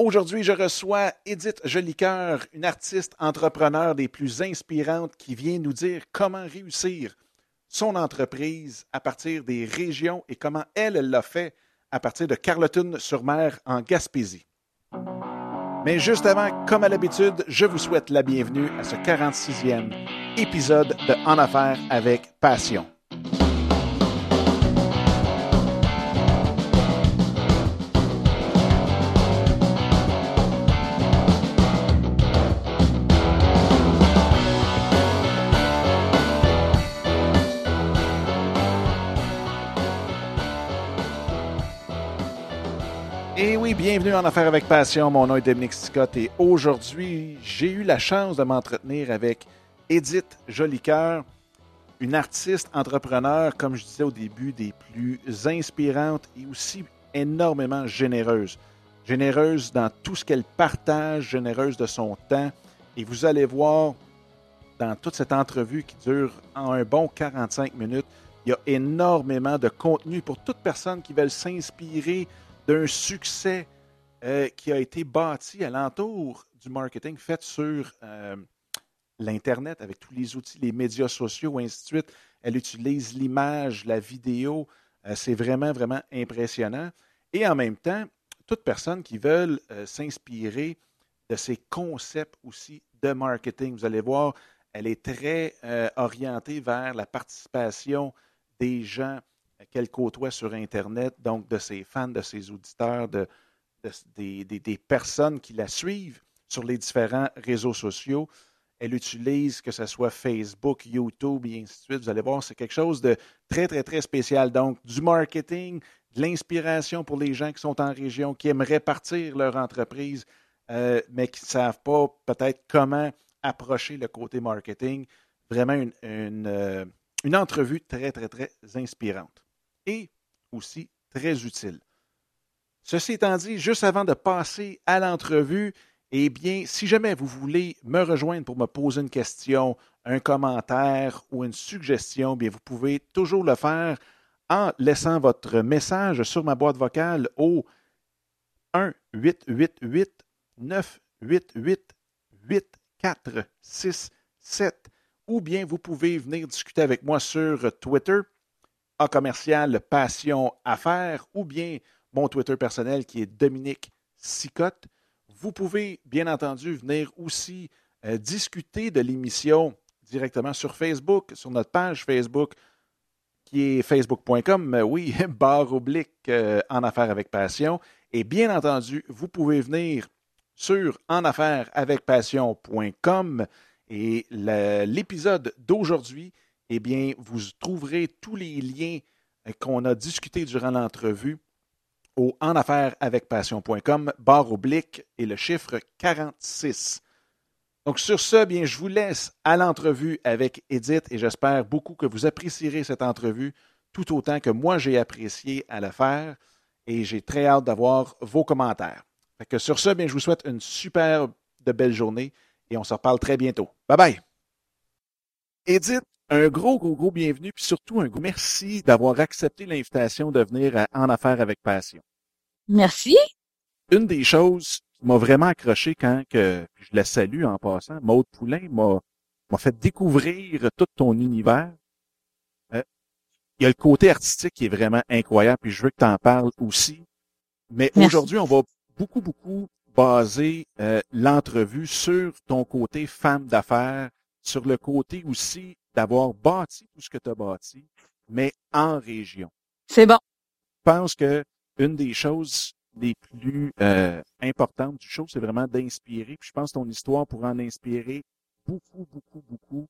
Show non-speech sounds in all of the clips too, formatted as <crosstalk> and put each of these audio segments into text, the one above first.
Aujourd'hui, je reçois Edith Jolicoeur, une artiste entrepreneur des plus inspirantes qui vient nous dire comment réussir son entreprise à partir des régions et comment elle l'a fait à partir de Carleton-sur-Mer en Gaspésie. Mais juste avant, comme à l'habitude, je vous souhaite la bienvenue à ce 46e épisode de En affaires avec passion. Bienvenue en Affaires avec Passion. Mon nom est Dominique Scott et aujourd'hui, j'ai eu la chance de m'entretenir avec Edith Jolicoeur, une artiste entrepreneur, comme je disais au début, des plus inspirantes et aussi énormément généreuse. Généreuse dans tout ce qu'elle partage, généreuse de son temps. Et vous allez voir dans toute cette entrevue qui dure en un bon 45 minutes, il y a énormément de contenu pour toute personne qui veut s'inspirer d'un succès euh, qui a été bâti alentour du marketing fait sur euh, l'Internet avec tous les outils, les médias sociaux, ainsi de suite. Elle utilise l'image, la vidéo. Euh, c'est vraiment, vraiment impressionnant. Et en même temps, toute personne qui veut s'inspirer de ces concepts aussi de marketing, vous allez voir, elle est très orientée vers la participation des gens qu'elle côtoie sur Internet, donc de ses fans, de ses auditeurs, de, des, personnes qui la suivent sur les différents réseaux sociaux. Elle utilise que ce soit Facebook, YouTube et ainsi de suite. Vous allez voir, c'est quelque chose de très, très, très spécial. Donc, du marketing, de l'inspiration pour les gens qui sont en région, qui aimeraient partir leur entreprise, euh, mais qui ne savent pas peut-être comment approcher le côté marketing. Vraiment une, une, euh, une entrevue très, très, très inspirante et aussi très utile. Ceci étant dit, juste avant de passer à l'entrevue, eh bien, si jamais vous voulez me rejoindre pour me poser une question, un commentaire ou une suggestion, bien, vous pouvez toujours le faire en laissant votre message sur ma boîte vocale au 1 888 988 8467 ou bien vous pouvez venir discuter avec moi sur Twitter à commercial Passion Affaires ou bien mon Twitter personnel qui est Dominique Sicotte. Vous pouvez bien entendu venir aussi euh, discuter de l'émission directement sur Facebook, sur notre page Facebook qui est facebook.com, oui, <laughs> barre oblique euh, en affaires avec passion. Et bien entendu, vous pouvez venir sur enaffairesavecpassion.com et l'épisode d'aujourd'hui eh bien, vous trouverez tous les liens euh, qu'on a discutés durant l'entrevue au enaffairesavecpassion.com, barre oblique et le chiffre 46. Donc sur ce, bien, je vous laisse à l'entrevue avec Edith et j'espère beaucoup que vous apprécierez cette entrevue tout autant que moi j'ai apprécié à la faire et j'ai très hâte d'avoir vos commentaires. que sur ce, bien, je vous souhaite une super de belle journée et on se reparle très bientôt. Bye bye. Edith, un gros, gros, gros bienvenue, puis surtout un gros merci d'avoir accepté l'invitation de venir En Affaires avec Passion. Merci. Une des choses qui m'a vraiment accroché quand que je la salue en passant, Maude Poulain m'a m'a fait découvrir tout ton univers. Euh, il y a le côté artistique qui est vraiment incroyable, puis je veux que tu en parles aussi. Mais aujourd'hui, on va beaucoup, beaucoup baser euh, l'entrevue sur ton côté femme d'affaires, sur le côté aussi d'avoir bâti tout ce que tu as bâti, mais en région. C'est bon. Je pense que une des choses les plus euh, importantes du show, c'est vraiment d'inspirer. Puis je pense que ton histoire pourra en inspirer beaucoup, beaucoup, beaucoup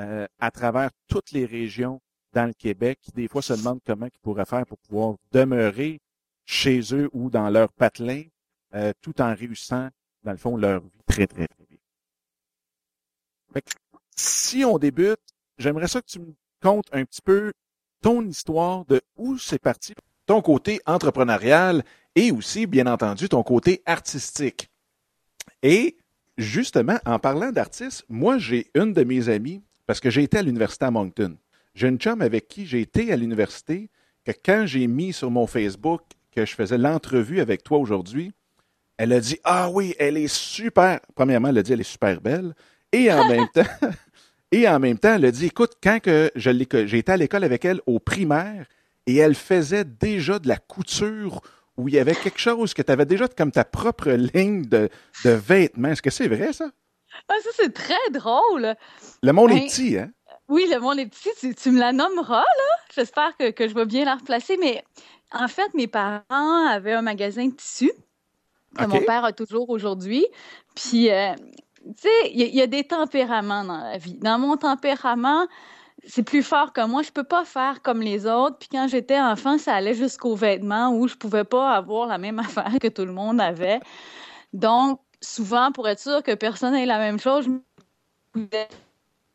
euh, à travers toutes les régions dans le Québec qui des fois se demandent comment ils pourraient faire pour pouvoir demeurer chez eux ou dans leur patelin euh, tout en réussissant, dans le fond, leur vie très, très, très bien. si on débute j'aimerais ça que tu me contes un petit peu ton histoire de où c'est parti, ton côté entrepreneurial et aussi, bien entendu, ton côté artistique. Et justement, en parlant d'artistes, moi, j'ai une de mes amies, parce que j'ai été à l'université à Moncton. J'ai une chum avec qui j'ai été à l'université, que quand j'ai mis sur mon Facebook que je faisais l'entrevue avec toi aujourd'hui, Elle a dit Ah oui, elle est super. Premièrement, elle a dit elle est super belle. Et en même <laughs> temps, et en même temps, elle a dit Écoute, quand que je j'ai été à l'école avec elle au primaire et elle faisait déjà de la couture où il y avait quelque chose que tu avais déjà comme ta propre ligne de, de vêtements. Est-ce que c'est vrai, ça? Ah, ça, c'est très drôle. Le monde est ben, petit, hein? Oui, le monde est petit. Tu, me la nommeras, là. J'espère que, que, je vais bien la replacer. Mais en fait, mes parents avaient un magasin de tissus que mon père a toujours aujourd'hui. Puis, euh, sais, il y, a des tempéraments dans la vie. Dans mon tempérament, c'est plus fort que moi. Je peux pas faire comme les autres. Puis quand j'étais enfant, ça allait jusqu'aux vêtements où je pouvais pas avoir la même <laughs> affaire que tout le monde avait. Donc, souvent, pour être sûr que personne n'ait la même chose,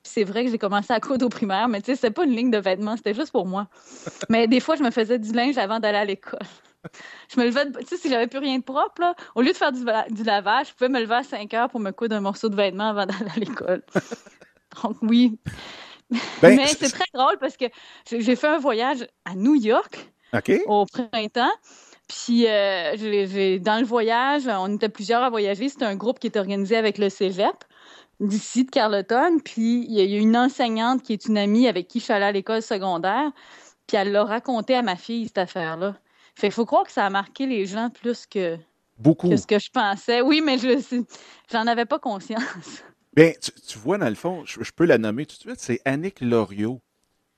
c'est vrai que j'ai commencé à coudre au primaire, mais tu sais, c'était pas une ligne de vêtements, c'était juste pour moi. Mais des fois, je me faisais du linge avant d'aller à l'école. Je me levais, tu sais, si j'avais plus rien de propre, là, au lieu de faire du, du, lavage, je pouvais me lever à 5 heures pour me coudre un morceau de vêtement avant d'aller à l'école. <laughs> Donc, oui. Ben, mais c'est très drôle parce que j'ai fait un voyage à New York au printemps. Puis, euh, dans le voyage, on était plusieurs à voyager. C'était un groupe qui était organisé avec le cégep d'ici, de Carleton. Puis, il y a une enseignante qui est une amie avec qui je suis allée à l'école secondaire. Puis, elle l'a raconté à ma fille, cette affaire-là. Fait qu'il faut croire que ça a marqué les gens plus que, Beaucoup. que ce que je pensais. Oui, mais je j'en avais pas conscience. Bien, tu, vois, dans le fond, je, peux la nommer tout de suite, c'est Annick Loriot.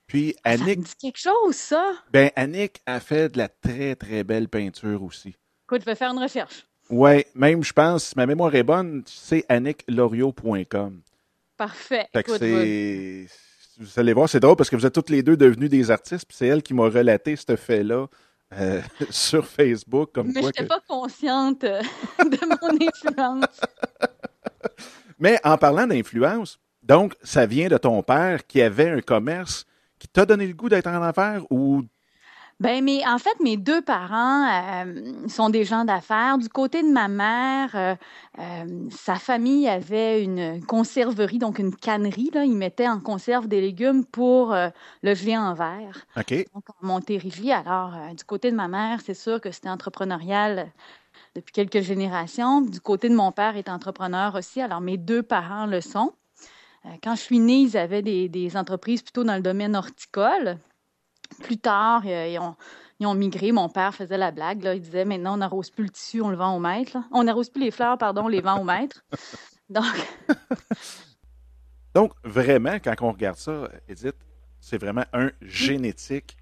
Puis Annick. Ça dit quelque chose, ça? Ben, Annick a fait de la très, très belle peinture aussi. Écoute, je vais faire une recherche. Oui, même, je pense, si ma mémoire est bonne, c'est annicklorio.com. Parfait. Fait que c'est. Vous allez voir, c'est drôle parce que vous êtes toutes les deux devenues des artistes, puis c'est elle qui m'a relaté ce fait-là euh, <laughs> sur Facebook. Comme Mais je n'étais pas consciente euh, <laughs> de mon influence. <laughs> Mais en parlant d'influence, donc, ça vient de ton père qui avait un commerce qui t'a donné le goût d'être en affaires ou ben, mais en fait, mes deux parents euh, sont des gens d'affaires. Du côté de ma mère, euh, euh, sa famille avait une conserverie, donc une cannerie. Là. Ils mettaient en conserve des légumes pour le geler en verre. OK. Donc, en Montérégie. Alors, du côté de ma mère, c'est sûr que c'était entrepreneurial depuis quelques générations. Du côté de mon père est entrepreneur aussi. Alors, mes deux parents le sont. quand je suis née, ils avaient des, des entreprises plutôt dans le domaine horticole. Plus tard, euh, ils, ont, ils, ont, migré. Mon père faisait la blague. Là. Il disait maintenant, on n'arrose plus le tissu, on le vend au maître. On n'arrose plus les fleurs, pardon, on les vend au maître. <laughs> Donc. <laughs> Donc, vraiment, quand on regarde ça, Edith, c'est vraiment un génétique,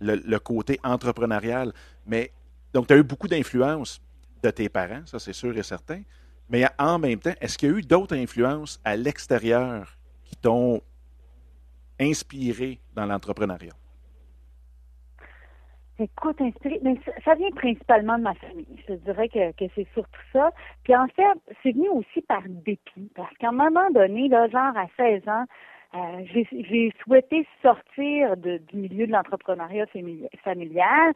le, côté entrepreneurial. Mais, donc, tu as eu beaucoup d'influence de tes parents, ça c'est sûr et certain. Mais en même temps, est-ce qu'il y a eu d'autres influences à l'extérieur qui t'ont inspiré dans l'entrepreneuriat? Écoute, inspiré, mais ça, vient principalement de ma famille. Je dirais que, que c'est surtout ça. Puis en fait, c'est venu aussi par dépit. Parce qu'à un moment donné, là, genre à 16 ans, euh, j'ai souhaité sortir de, du milieu de l'entrepreneuriat familial.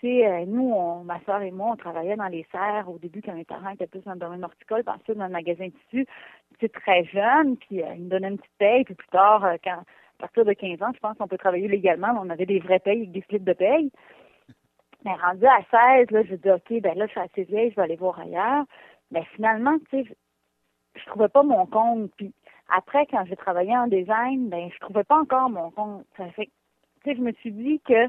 Tu sais, euh, nous, on, ma soeur et moi, on travaillait dans les serres au début quand mes parents étaient plus dans le domaine horticole, puis ensuite dans le magasin de tissu. Tu très jeune, puis euh, ils me donnaient une petite paye, puis plus tard, quand à partir de 15 ans, je pense qu'on peut travailler légalement. On avait des vraies payes avec des slips de paye. Mais rendu à 16, là, je dis, OK, ben là, je suis assez vieille, je vais aller voir ailleurs. Mais finalement, tu sais, je, trouvais pas mon compte. Puis après, quand j'ai travaillé en design, ben, je trouvais pas encore mon compte. Ça fait tu sais, je me suis dit que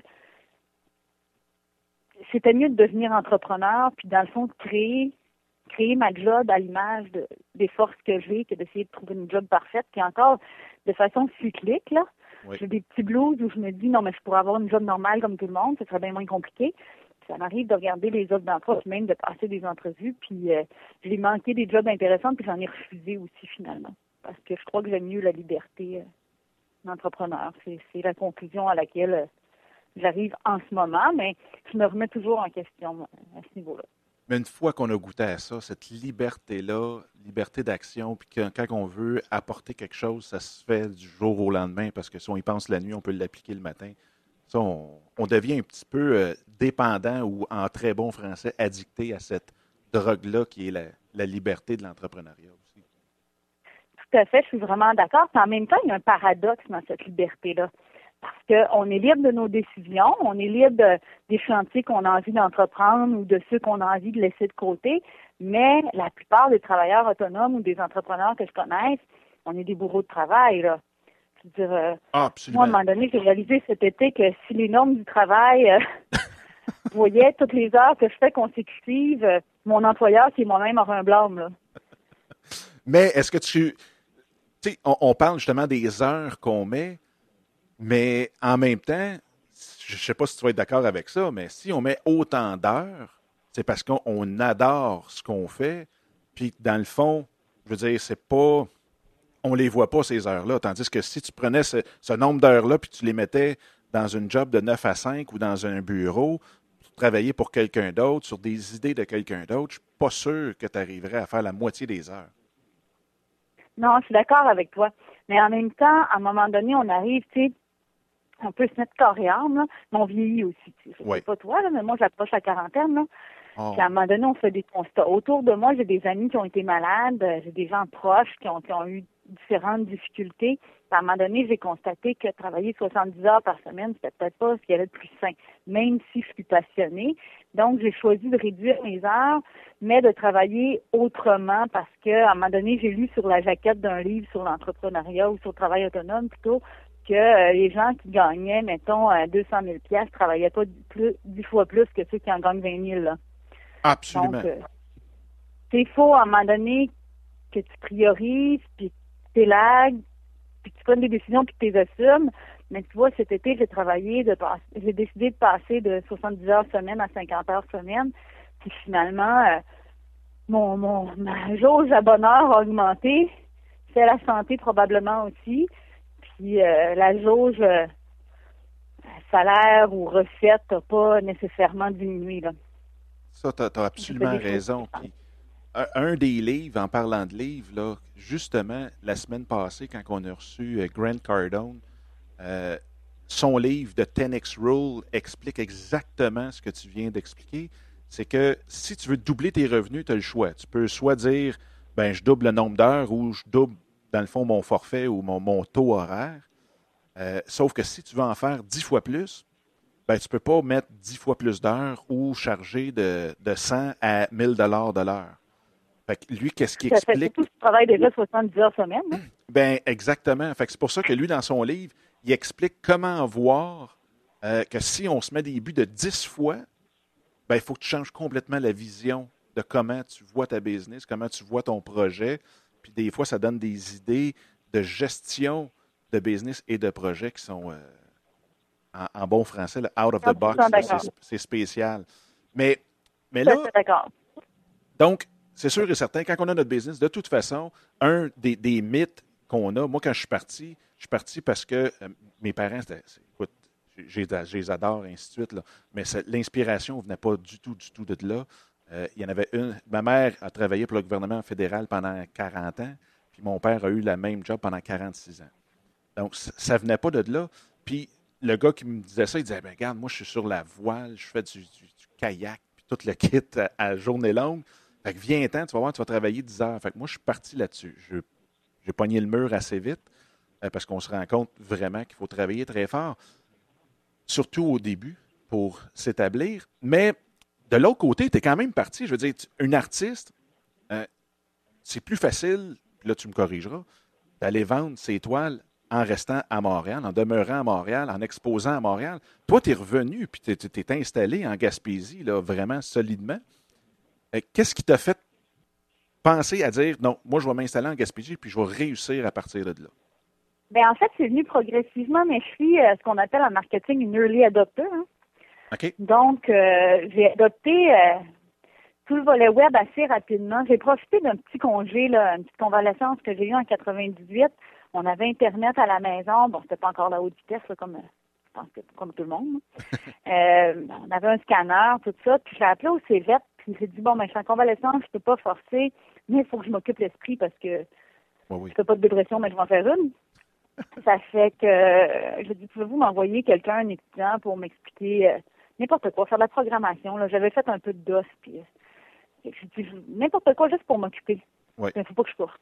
c'était mieux de devenir entrepreneur, puis dans le fond, de créer, créer ma job à l'image des forces que j'ai, que d'essayer de trouver une job parfaite, puis encore de façon cyclique, là. J'ai des petits blues où je me dis, non, mais je pourrais avoir une job normale comme tout le monde, ce serait bien moins compliqué. ça m'arrive de regarder les offres d'emploi, même de passer des entrevues, puis euh, j'ai manqué des jobs intéressants, puis j'en ai refusé aussi finalement. Parce que je crois que j'aime mieux la liberté euh, d'entrepreneur. C'est la conclusion à laquelle euh, j'arrive en ce moment, mais je me remets toujours en question à ce niveau-là. Mais une fois qu'on a goûté à ça, cette liberté-là, liberté d'action, puis quand, on veut apporter quelque chose, ça se fait du jour au lendemain, parce que si on y pense la nuit, on peut l'appliquer le matin. Ça, on, devient un petit peu euh, dépendant ou, en très bon français, addicté à cette drogue-là qui est la, liberté de l'entrepreneuriat aussi. Tout à fait, je suis vraiment d'accord. En même temps, il y a un paradoxe dans cette liberté-là. Parce qu'on est libre de nos décisions, on est libre des chantiers qu'on a envie d'entreprendre ou de ceux qu'on a envie de laisser de côté, mais la plupart des travailleurs autonomes ou des entrepreneurs que je connaisse, on est des bourreaux de travail. Là. Je veux dire, euh, moi, à un moment donné, j'ai réalisé cet été que si les normes du travail euh, <laughs> voyaient toutes les heures que je fais consécutives, euh, mon employeur, qui est moi-même, aurait un blâme. Là. Mais est-ce que tu... tu sais, on, parle justement des heures qu'on met, mais en même temps, je ne sais pas si tu vas être d'accord avec ça, mais si on met autant d'heures, c'est parce qu'on adore ce qu'on fait, puis dans le fond, je veux dire, c'est pas on les voit pas, ces heures-là. Tandis que si tu prenais ce, nombre d'heures-là puis tu les mettais dans une job de 9 à 5 ou dans un bureau, travailler pour quelqu'un d'autre, sur des idées de quelqu'un d'autre, je suis pas sûr que tu arriverais à faire la moitié des heures. Non, je suis d'accord avec toi. Mais en même temps, à un moment donné, on arrive, tu sais, on peut se mettre corps et âme, mais on vieillit aussi. Je sais pas toi, mais moi, j'approche la quarantaine. Là. Oh. Puis à un moment donné, on fait des constats. Autour de moi, j'ai des amis qui ont été malades, j'ai des gens proches qui ont, qui ont eu différentes difficultés. À un moment donné, j'ai constaté que travailler 70 heures par semaine, c'était peut-être pas ce qui avait de plus sain, même si je suis passionnée. Donc, j'ai choisi de réduire mes heures, mais de travailler autrement parce que, à un moment donné, j'ai lu sur la jaquette d'un livre sur l'entrepreneuriat ou sur le travail autonome plutôt que euh, les gens qui gagnaient, mettons, 200 000 pièces travaillaient pas plus, dix fois plus que ceux qui en gagnent 20 000. Là. Absolument. Donc, euh, c'est faux à un moment donné que tu priorises, puis lag, puis tu prennes des décisions, puis tu les assumes. Mais tu vois, cet été, j'ai travaillé, de j'ai décidé de passer de 70 heures semaine à 50 heures semaine. Puis finalement, euh, mon, mon, ma jauge à bonheur a augmenté. C'est la santé probablement aussi. Puis euh, la jauge euh, salaire ou recette n'a pas nécessairement diminué. Là. Ça, tu as, absolument raison un des livres, en parlant de livres, là, justement, la semaine passée, quand on a reçu euh, Grant Cardone, son livre de 10X Rule explique exactement ce que tu viens d'expliquer. C'est que si tu veux doubler tes revenus, tu as le choix. Tu peux soit dire, ben, je double le nombre d'heures ou je double, dans le fond, mon forfait ou mon, taux horaire. Euh, sauf que si tu veux en faire dix fois plus, ben, tu ne peux pas mettre dix fois plus d'heures ou charger de, de 100 à 1000 dollars de l'heure lui, qu'est-ce qu'il explique? Fait tu travailles déjà 70 heures semaine. Hein? <clears throat> Ben, exactement. Fait c'est pour ça que lui, dans son livre, il explique comment voir euh, que si on se met des buts de 10 fois, ben, il faut que tu changes complètement la vision de comment tu vois ta business, comment tu vois ton projet. Puis des fois, ça donne des idées de gestion de business et de projet qui sont, euh, en, bon français, out of the box. C'est spécial. Mais, mais là. Donc, c'est sûr et certain, quand on a notre business, de toute façon, un des, mythes qu'on a, moi, quand je suis parti, je suis parti parce que euh, mes parents, écoute, je les adore, ainsi de suite, là, mais l'inspiration ne venait pas du tout, du tout de là. Euh, il y en avait une. Ma mère a travaillé pour le gouvernement fédéral pendant 40 ans, puis mon père a eu le même job pendant 46 ans. Donc, ça ne venait pas de là. Puis le gars qui me disait ça, il disait ben, Regarde, moi, je suis sur la voile, je fais du, kayak, puis tout le <laughs> kit à journée longue. Fait que viens-t'en, tu vas voir, tu vas travailler 10 heures. Fait que moi, je suis parti là-dessus. J'ai pogné le mur assez vite euh, parce qu'on se rend compte vraiment qu'il faut travailler très fort, surtout au début, pour s'établir. Mais de l'autre côté, tu es quand même parti. Je veux dire, une artiste, euh, c'est plus facile, là tu me corrigeras, d'aller vendre ses toiles en restant à Montréal, en demeurant à Montréal, en exposant à Montréal. Toi, tu es revenu, puis tu t'es installé en Gaspésie, là, vraiment solidement. Euh, qu'est-ce qui t'a fait penser à dire non, moi je vais m'installer en Gaspésie puis je vais réussir à partir de là? Bien, en fait, c'est venu progressivement, mais je suis euh, ce qu'on appelle en marketing une early adopter. Hein. Donc, euh, j'ai adopté tout le volet web assez rapidement. J'ai profité d'un petit congé, là, une petite convalescence que j'ai eue en 98. On avait Internet à la maison. Bon, c'était pas encore la haute vitesse, comme je pense que comme tout le monde. <laughs> on avait un scanner, tout ça. Puis j'ai appelé au CEVET j'ai dit, bon, ben, je suis en convalescence, je peux pas forcer, mais il faut que je m'occupe l'esprit parce que je ne fais pas de dépression, mais je vais en faire une. <laughs> Ça fait que euh, je dis, pouvez-vous m'envoyer quelqu'un, un étudiant, pour m'expliquer euh, n'importe quoi, faire de la programmation. J'avais fait un peu de DOS, puis euh, je dis, n'importe quoi juste pour m'occuper. Il ne faut pas que je cours.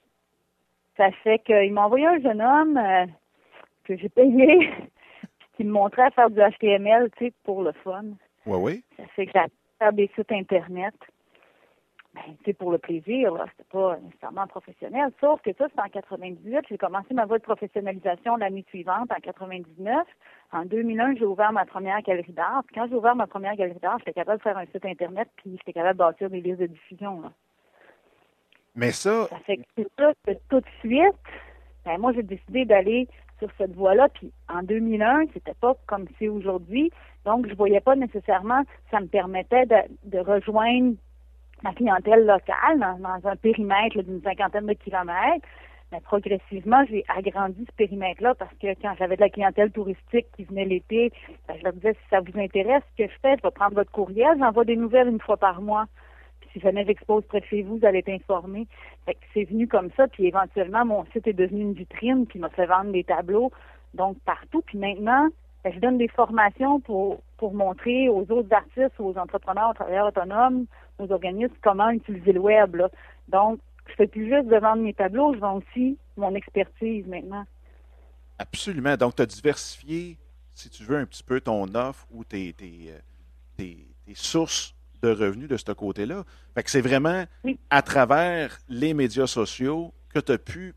Ça fait qu'il m'a envoyé un jeune homme que j'ai payé. <laughs> qui me montrait à faire du HTML, tu sais, pour le fun. Oui, oui. Ça fait que j'ai faire des sites Internet. Ben, c'est pour le plaisir, là. C'était pas nécessairement professionnel. Sauf que ça, c'est en 98. J'ai commencé ma voie de professionnalisation l'année suivante, en 99. En 2001, j'ai ouvert ma première galerie d'art. Puis quand j'ai ouvert ma première galerie d'art, j'étais capable de faire un site Internet, puis j'étais capable de bâtir des listes de diffusion, là. Mais ça. Ça fait que c'est ça que tout de suite, ben, moi, j'ai décidé d'aller sur cette voie-là. Puis en 2001, c'était pas comme c'est aujourd'hui. Donc, je voyais pas nécessairement, ça me permettait de, de rejoindre ma clientèle locale dans, un périmètre d'une cinquantaine de kilomètres. Mais progressivement, j'ai agrandi ce périmètre-là parce que quand j'avais de la clientèle touristique qui venait l'été, ben, je leur disais si ça vous intéresse, ce que je fais, je vais prendre votre courriel, j'envoie des nouvelles une fois par mois. Puis si jamais j'expose près de chez vous, vous allez être informé. c'est venu comme ça, puis éventuellement, mon site est devenu une vitrine, puis m'a fait vendre des tableaux, donc partout. Puis maintenant, je donne des formations pour, pour montrer aux autres artistes, aux entrepreneurs, aux travailleurs autonomes, aux organismes comment utiliser le web. Donc, je fais plus juste de vendre mes tableaux, je vends aussi mon expertise maintenant. Absolument. Donc, tu as diversifié, si tu veux, un petit peu ton offre ou tes, tes, euh, sources de revenus de ce côté-là. Fait que c'est vraiment à travers les médias sociaux que tu as pu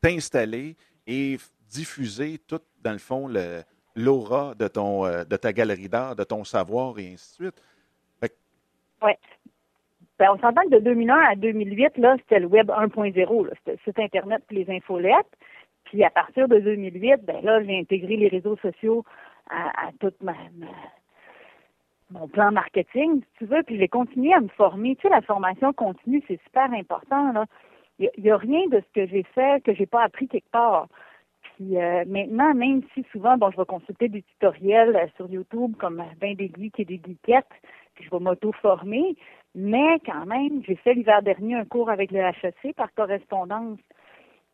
t'installer et diffuser tout, dans le fond, le, l'aura de, ton, euh, de ta galerie d'art, de ton savoir et ainsi de suite. Oui. Ben, on s'entend que de 2001 à 2008, là, c'était le Web 1.0. C'était le site Internet et les infolettes. Puis à partir de 2008, ben là, j'ai intégré les réseaux sociaux à, tout ma, mon plan marketing, si tu veux, puis j'ai continué à me former. Tu sais, la formation continue, c'est super important. Il n'y a, a, rien de ce que j'ai fait que j'ai pas appris quelque part. Puis euh, maintenant, même si souvent, bon, je vais consulter des tutoriels euh, sur YouTube comme ben des geeks et des geekettes, puis je vais m'auto-former, mais quand même, j'ai fait l'hiver dernier un cours avec le HEC par correspondance.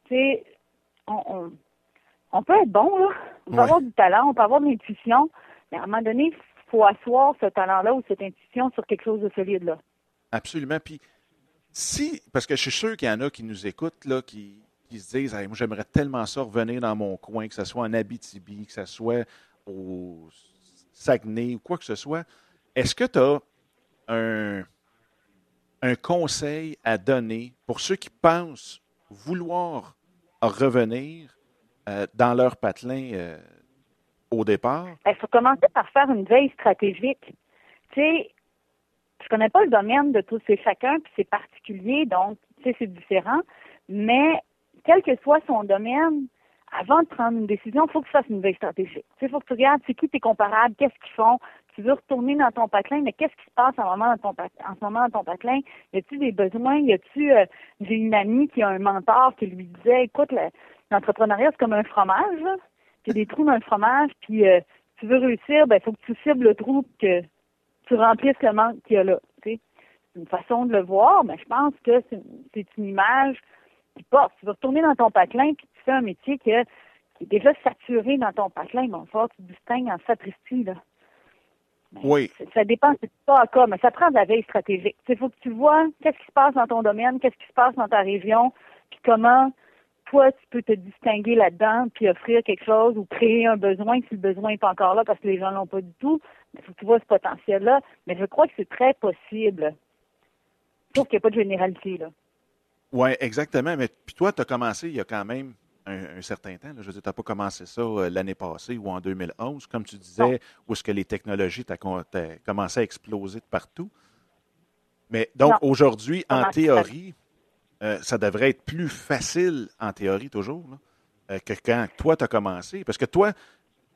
Tu sais, on, on, peut être bon, là. On peut avoir du talent, on peut avoir de l'intuition, mais à un moment donné, il faut asseoir ce talent-là ou cette intuition sur quelque chose de solide, là. Absolument. Puis, si, parce que je suis sûr qu'il y en a qui nous écoutent, là, qui, qui se disent moi, j'aimerais tellement ça revenir dans mon coin, que ce soit en Abitibi, que ce soit au Saguenay ou quoi que ce soit. Est-ce que tu as un, un conseil à donner pour ceux qui pensent vouloir revenir euh, dans leur patelin euh, au départ? Il ben, faut commencer par faire une veille stratégique. Tu sais, je connais pas le domaine de tous et chacun, puis c'est particulier, donc, tu sais, c'est différent. Mais quel que soit son domaine, avant de prendre une décision, il faut que tu fasses une veille stratégique. Il faut que tu regardes c'est qui tes comparables, qu'est-ce qu'ils font. Tu veux retourner dans ton patelin, mais qu'est-ce qui se passe en, ce moment dans ton patelin? Y a-tu des besoins? Y a-tu, euh, j'ai une amie qui a un mentor qui lui disait, écoute, l'entrepreneuriat, c'est comme un fromage, là. Tu as des trous dans le fromage, puis euh, tu veux réussir, ben, il faut que tu cibles le trou, que tu remplisses le manque qu'il y a là. C'est une façon de le voir, mais je pense que c'est une image tu Tu veux retourner dans ton patelin puis tu fais un métier qui, est déjà saturé dans ton patelin. Bon, il tu distingues en sapristi, là. oui. Ça dépend, c'est pas à cas, mais ça prend de la veille stratégique. Il faut que tu vois qu'est-ce qui se passe dans ton domaine, qu'est-ce qui se passe dans ta région, puis comment toi, tu peux te distinguer là-dedans, puis offrir quelque chose ou créer un besoin si le besoin n'est pas encore là parce que les gens l'ont pas du tout. Il faut que tu vois ce potentiel-là. Mais je crois que c'est très possible. Sauf qu'il n'y a pas de généralité, là. Oui, exactement. Mais puis toi, tu as commencé il y a quand même un, certain temps. Je veux dire, tu n'as pas commencé ça euh, l'année passée ou en 2011, comme tu disais, où est-ce que les technologies ont commencé à exploser de partout. Mais donc, aujourd'hui, en théorie, euh, ça devrait être plus facile, en théorie toujours, euh, que quand toi, tu as commencé. Parce que toi,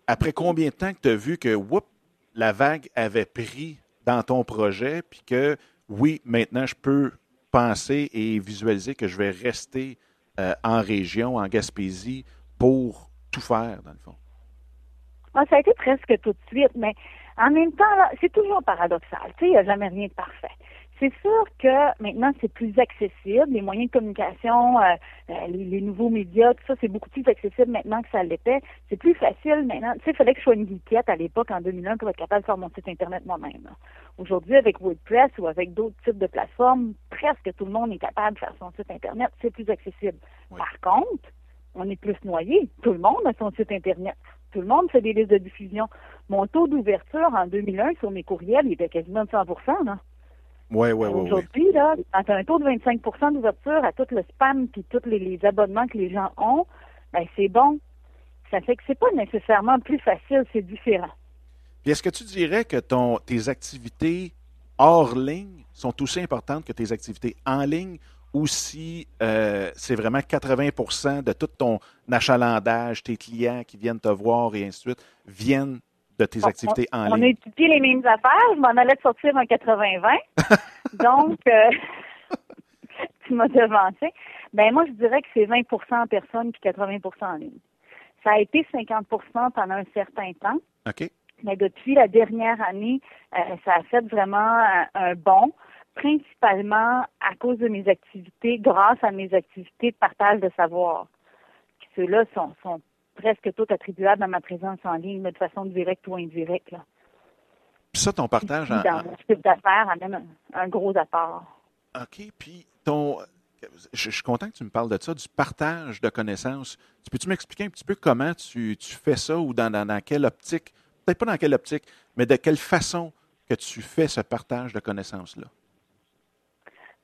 après combien de temps que tu as vu que, whoop, la vague avait pris dans ton projet, puis que, oui, maintenant, je peux penser et visualiser que je vais rester euh, en région, en Gaspésie, pour tout faire, dans le fond? Ah, ça a été presque tout de suite, mais en même temps, c'est toujours paradoxal. Il n'y a jamais rien de parfait. C'est sûr que maintenant, c'est plus accessible. Les moyens de communication, euh, euh, les, nouveaux médias, tout ça, c'est beaucoup plus accessible maintenant que ça l'était. C'est plus facile maintenant. Tu sais, il fallait que je sois une geekette à l'époque, en 2001, pour être capable de faire mon site Internet moi-même. Aujourd'hui, avec WordPress ou avec d'autres types de plateformes, presque tout le monde est capable de faire son site Internet. C'est plus accessible. Par contre, on est plus noyé. Tout le monde a son site Internet. tout le monde fait des listes de diffusion. Mon taux d'ouverture en 2001 sur mes courriels, il était quasiment de 100 là. Oui, oui, oui. Aujourd'hui, là, quand tu as un taux de 25% d'ouverture à tout le spam puis tous les, abonnements que les gens ont, ben c'est bon. Ça fait que c'est pas nécessairement plus facile, c'est différent. Puis est-ce que tu dirais que ton, tes activités hors ligne sont aussi importantes que tes activités en ligne ou si euh, c'est vraiment 80% de tout ton achalandage, tes clients qui viennent te voir et ainsi de suite, viennent de tes activités en ligne? On a étudié les mêmes affaires. Je m'en allais sortir en 80-20. <laughs> Donc, euh, <laughs> tu m'as devancé. Ben moi, je dirais que c'est 20% en personne puis 80% en ligne. Ça a été 50% pendant un certain temps. OK. Mais depuis la dernière année, euh, ça a fait vraiment un, bond, principalement à cause de mes activités, grâce à mes activités de partage de savoir. ceux-là sont, sont presque toutes attribuables à ma présence en ligne, mais de façon directe ou indirecte. Là. Puis ça, ton partage en... Dans mon chiffre d'affaires amène un, gros apport. OK. Puis ton... Je, suis content que tu me parles de ça, du partage de connaissances. Tu peux-tu m'expliquer un petit peu comment tu, fais ça ou dans, dans quelle optique? Peut-être pas dans quelle optique, mais de quelle façon que tu fais ce partage de connaissances-là?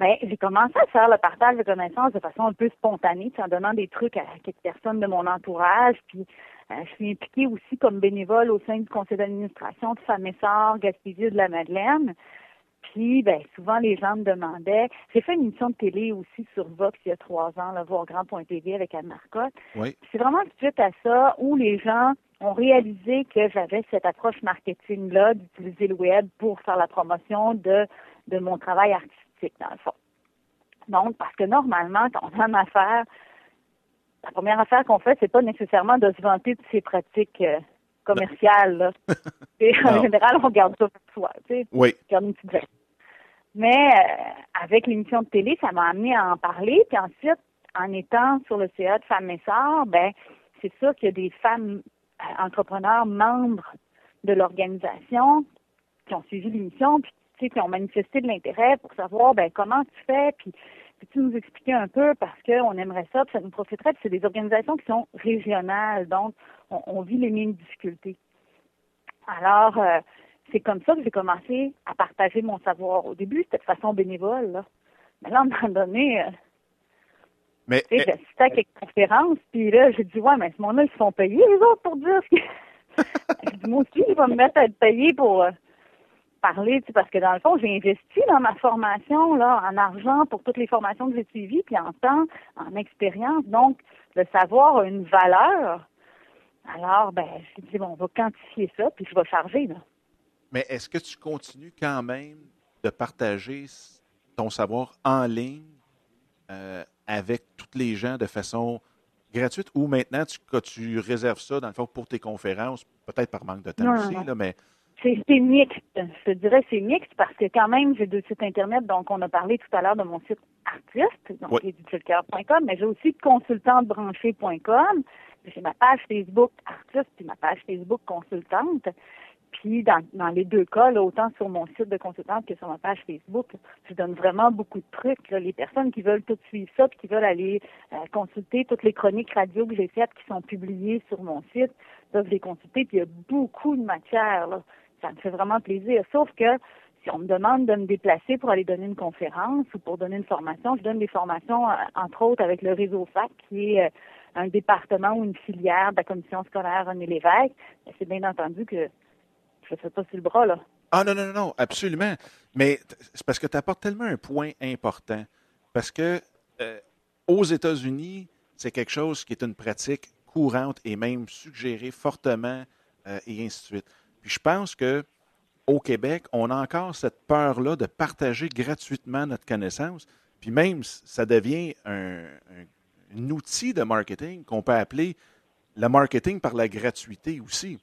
Bien, j'ai commencé à faire le partage de connaissances de façon un peu spontanée, en donnant des trucs à quelques personnes de mon entourage. Puis, euh, je suis impliquée aussi comme bénévole au sein du conseil d'administration de Femmes et Gaspésie de la Madeleine. Puis, ben, souvent, les gens me demandaient. J'ai fait une émission de télé aussi sur Vox il y a trois ans, là, voir grand.tv avec Anne Marcotte. Oui. C'est vraiment suite à ça où les gens ont réalisé que j'avais cette approche marketing-là d'utiliser le web pour faire la promotion de, de mon travail artistique, dans le fond. Donc, parce que normalement, quand on a une affaire, la première affaire qu'on fait, c'est pas nécessairement de se vanter de ses pratiques euh, commerciales. Là. <laughs> en général, on garde ça pour soi. Tu sais, oui. Mais euh, avec l'émission de télé, ça m'a amené à en parler. Puis ensuite, en étant sur le CA de Femmes et Sœurs, ben c'est sûr qu'il y a des femmes entrepreneurs membres de l'organisation qui ont suivi l'émission, puis sais, qui ont manifesté de l'intérêt pour savoir ben comment tu fais, puis peux-tu nous expliquer un peu parce qu'on aimerait ça, puis ça nous profiterait. Puis c'est des organisations qui sont régionales, donc on, vit les mêmes difficultés. Alors, euh, c'est comme ça que j'ai commencé à partager mon savoir. Au début, c'était de façon bénévole, là. Mais là, à un moment donné, euh, mais, tu sais, j'assistais à quelques conférences, puis là, j'ai dit, ouais, mais ce moment-là, ils se font payer, les autres, pour dire ce que... <laughs> moi aussi, il va me mettre à être payé pour euh, parler, tu sais, parce que dans le fond, j'ai investi dans ma formation, là, en argent pour toutes les formations que j'ai suivies, puis en temps, en expérience. Donc, le savoir a une valeur. Alors, ben, j'ai dit, bon, on va quantifier ça, puis je vais charger, là. Mais est-ce que tu continues quand même de partager ton savoir en ligne euh, avec toutes les gens de façon gratuite ou maintenant tu, tu réserves ça, dans le fond, pour tes conférences, peut-être par manque de temps aussi, Là, mais. C'est mixte. Je te dirais c'est mixte parce que quand même, j'ai deux sites Internet. Donc, on a parlé tout à l'heure de mon site artiste, donc oui. mais j'ai aussi consultantebranché.com. J'ai ma page Facebook artiste puis ma page Facebook consultante. Puis dans, dans les deux cas, autant sur mon site de consultante que sur ma page Facebook, je donne vraiment beaucoup de trucs. Les personnes qui veulent tout suivre ça, puis qui veulent aller euh, consulter toutes les chroniques radio que j'ai faites qui sont publiées sur mon site, peuvent les consulter. Puis il y a beaucoup de matière. Là. Ça me fait vraiment plaisir. Sauf que si on me demande de me déplacer pour aller donner une conférence ou pour donner une formation, je donne des formations, euh, entre autres, avec le réseau FAC, qui est euh, un département ou une filière de la commission scolaire René Lévesque. C'est bien entendu que je ne fais pas sur le bras, là. Ah non, non, non, absolument. Mais c'est parce que tu apportes tellement un point important. Parce que euh, aux États-Unis, c'est quelque chose qui est une pratique courante et même suggérée fortement et ainsi de suite. Puis je pense que au Québec, on a encore cette peur-là de partager gratuitement notre connaissance. Puis même, ça devient un, un outil de marketing qu'on peut appeler le marketing par la gratuité aussi.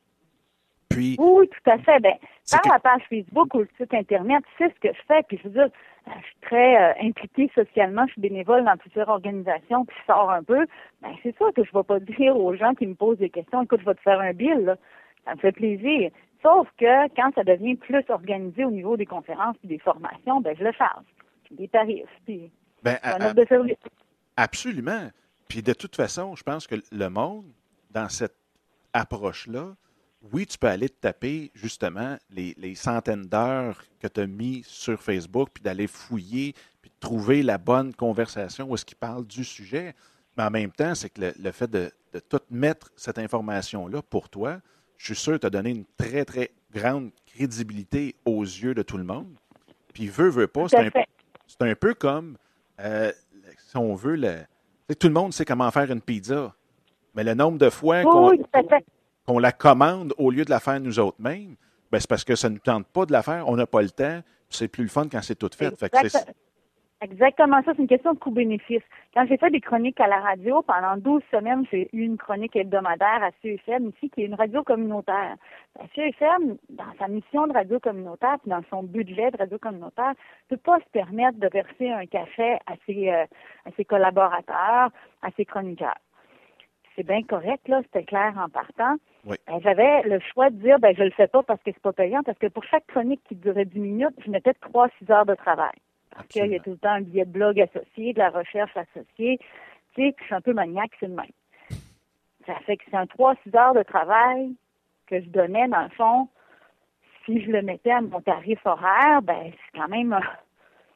Oui, tout à fait. Ben, par la page Facebook ou le site Internet, c'est ce que je fais. Puis je veux dire, euh, je suis très euh, impliquée socialement, je suis bénévole dans plusieurs organisations, puis je sors un peu. Ben, c'est sûr que je ne vais pas dire aux gens qui me posent des questions, écoute, je vais te faire un bill, là. Ça me fait plaisir. Sauf que quand ça devient plus organisé au niveau des conférences et des formations, ben je le charge. Puis des tarifs, puis ben, un offre de service. Absolument. Puis de toute façon, je pense que le monde, dans cette approche-là, oui, tu peux aller te taper justement les, les centaines d'heures que tu as mis sur Facebook, puis d'aller fouiller, puis de trouver la bonne conversation où est-ce qu'il parle du sujet. Mais en même temps, c'est que le, fait de, de, tout mettre cette information-là pour toi, je suis sûr que tu as donné une très, très grande crédibilité aux yeux de tout le monde. Puis veut, veut pas, c'est un, un, peu comme, euh, si on veut, le, tout le monde sait comment faire une pizza. Mais le nombre de fois qu'on qu'on la commande au lieu de la faire nous autres mêmes, ben c'est parce que ça ne nous tente pas de la faire, on n'a pas le temps, c'est plus le fun quand c'est tout fait. Exactement ça, c'est une question de coût-bénéfice. Quand j'ai fait des chroniques à la radio, pendant 12 semaines, j'ai eu une chronique hebdomadaire à CFM ici, qui est une radio communautaire. À CFM, dans sa mission de radio communautaire, puis dans son budget de radio communautaire, ne peut pas se permettre de verser un café à ses, euh, à ses collaborateurs, à ses chroniqueurs c'est bien correct, là, c'était clair en partant. Ben, j'avais le choix de dire, ben, je le fais pas parce que c'est pas payant, parce que pour chaque chronique qui durait 10 minutes, je mettais 3-6 heures de travail. Parce qu'il y a tout le temps un billet de blog associé, de la recherche associée. Tu sais, je suis un peu maniaque, c'est le même. Ça fait que c'est un 3-6 heures de travail que je donnais, dans le fond. Si je le mettais à mon tarif horaire, ben, c'est quand même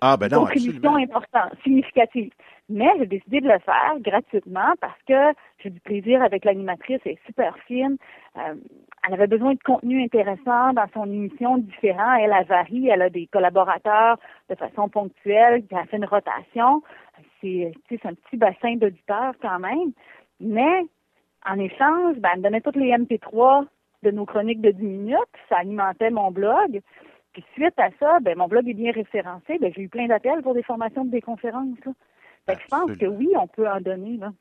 ah, ben non, une contribution importante, significative. Mais j'ai décidé de le faire gratuitement parce que j'ai du plaisir avec l'animatrice, elle est super fine. Euh, elle avait besoin de contenu intéressant dans son émission différent. Elle a varie, elle a des collaborateurs de façon ponctuelle, qui a fait une rotation. C'est, c'est un petit bassin d'auditeurs quand même. Mais en échange, ben, elle me donnait toutes les MP3 de nos chroniques de 10 minutes. Ça alimentait mon blog. Puis suite à ça, ben, mon blog est bien référencé. Ben, j'ai eu plein d'appels pour des formations, des conférences. Fait que je pense que oui, on peut en donner. Là.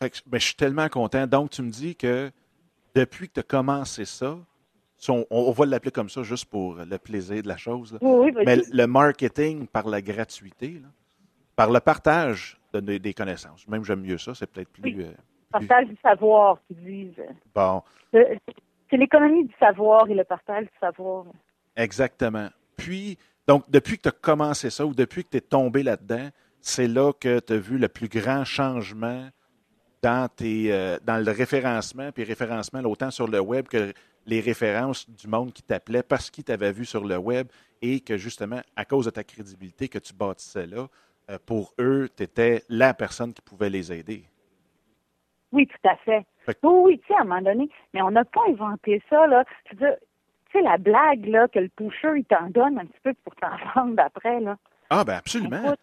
Ben, je suis tellement content. Donc, tu me dis que depuis que tu as commencé ça, on, va l'appeler comme ça juste pour le plaisir de la chose. Oui, Mais le marketing par la gratuité, par le partage de, des connaissances. Même j'aime mieux ça, c'est peut-être plus. Euh, partage du savoir, qu'ils disent. Bon. C'est l'économie du savoir et le partage du savoir. Exactement. Puis, donc, depuis que tu as commencé ça ou depuis que tu es tombé là-dedans, c'est là que tu as vu le plus grand changement dans, tes, euh, dans le référencement, puis référencement autant sur le web que les références du monde qui t'appelait parce qu'ils t'avaient vu sur le web et que justement, à cause de ta crédibilité que tu bâtissais là, euh, pour eux, tu étais la personne qui pouvait les aider. Oui, tout à fait. oui, tu sais, à un moment donné, mais on n'a pas inventé ça, là. tu sais, la blague, là, que le pusher, il t'en donne un petit peu pour t'en <laughs> vendre après, là. Ah, ben absolument.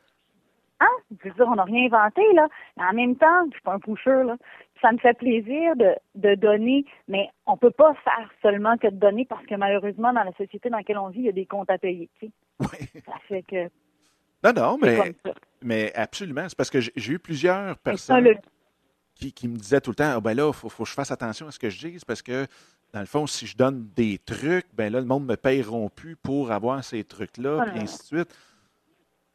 Hein? Je veux dire, on n'a rien inventé, là. Mais en même temps, je suis pas un pusher, là. Ça me fait plaisir de, de donner, mais on peut pas faire seulement que de donner parce que malheureusement, dans la société dans laquelle on vit, il y a des comptes à payer, tu sais. Oui. <laughs> Ça fait que. Non, non, mais, mais absolument. C'est parce que j'ai eu plusieurs personnes qui, qui, me disaient tout le temps, ah, ben là, il faut, faut, que je fasse attention à ce que je dis, parce que dans le fond, si je donne des trucs, ben là, le monde me payeront plus pour avoir ces trucs-là, puis ainsi de suite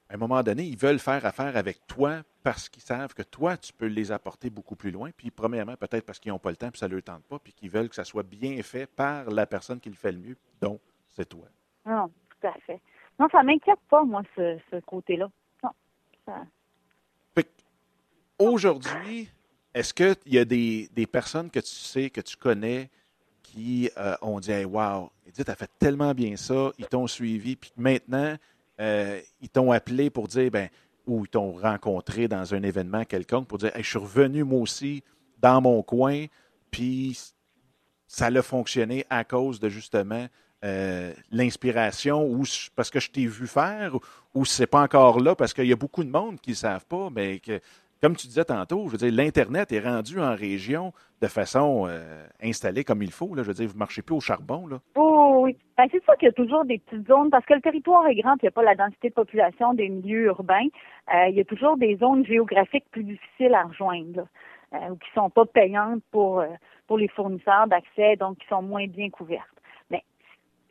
à un moment donné, ils veulent faire affaire avec toi parce qu'ils savent que toi, tu peux les apporter beaucoup plus loin. Puis, premièrement, peut-être parce qu'ils n'ont pas le temps, puis ça ne leur tente pas, puis qu'ils veulent que ça soit bien fait par la personne qui le fait le mieux, donc c'est toi. Non, tout à fait. Non, ça ne m'inquiète pas, moi, ce, côté-là. Non. Ça... Aujourd'hui, est-ce qu'il y a des, personnes que tu sais, que tu connais, qui euh, ont dit hey, Wow, Edith a fait tellement bien ça, ils t'ont suivi, puis maintenant, euh, ils t'ont appelé pour dire, ben, ou ils t'ont rencontré dans un événement quelconque pour dire, je suis revenu moi aussi dans mon coin, puis ça a fonctionné à cause de justement euh, l'inspiration ou parce que je t'ai vu faire ou, ou c'est pas encore là parce qu'il y a beaucoup de monde qui ne savent pas, mais que comme tu disais tantôt, je veux dire, l'Internet est rendu en région de façon euh, installée comme il faut. Là. Je veux dire, vous ne marchez plus au charbon. Là. Oh, oui. Ben, c'est sûr qu'il y a toujours des petites zones, parce que le territoire est grand, il n'y a pas la densité de population des milieux urbains. Euh, il y a toujours des zones géographiques plus difficiles à rejoindre, euh, ou qui ne sont pas payantes pour, pour les fournisseurs d'accès, donc qui sont moins bien couvertes.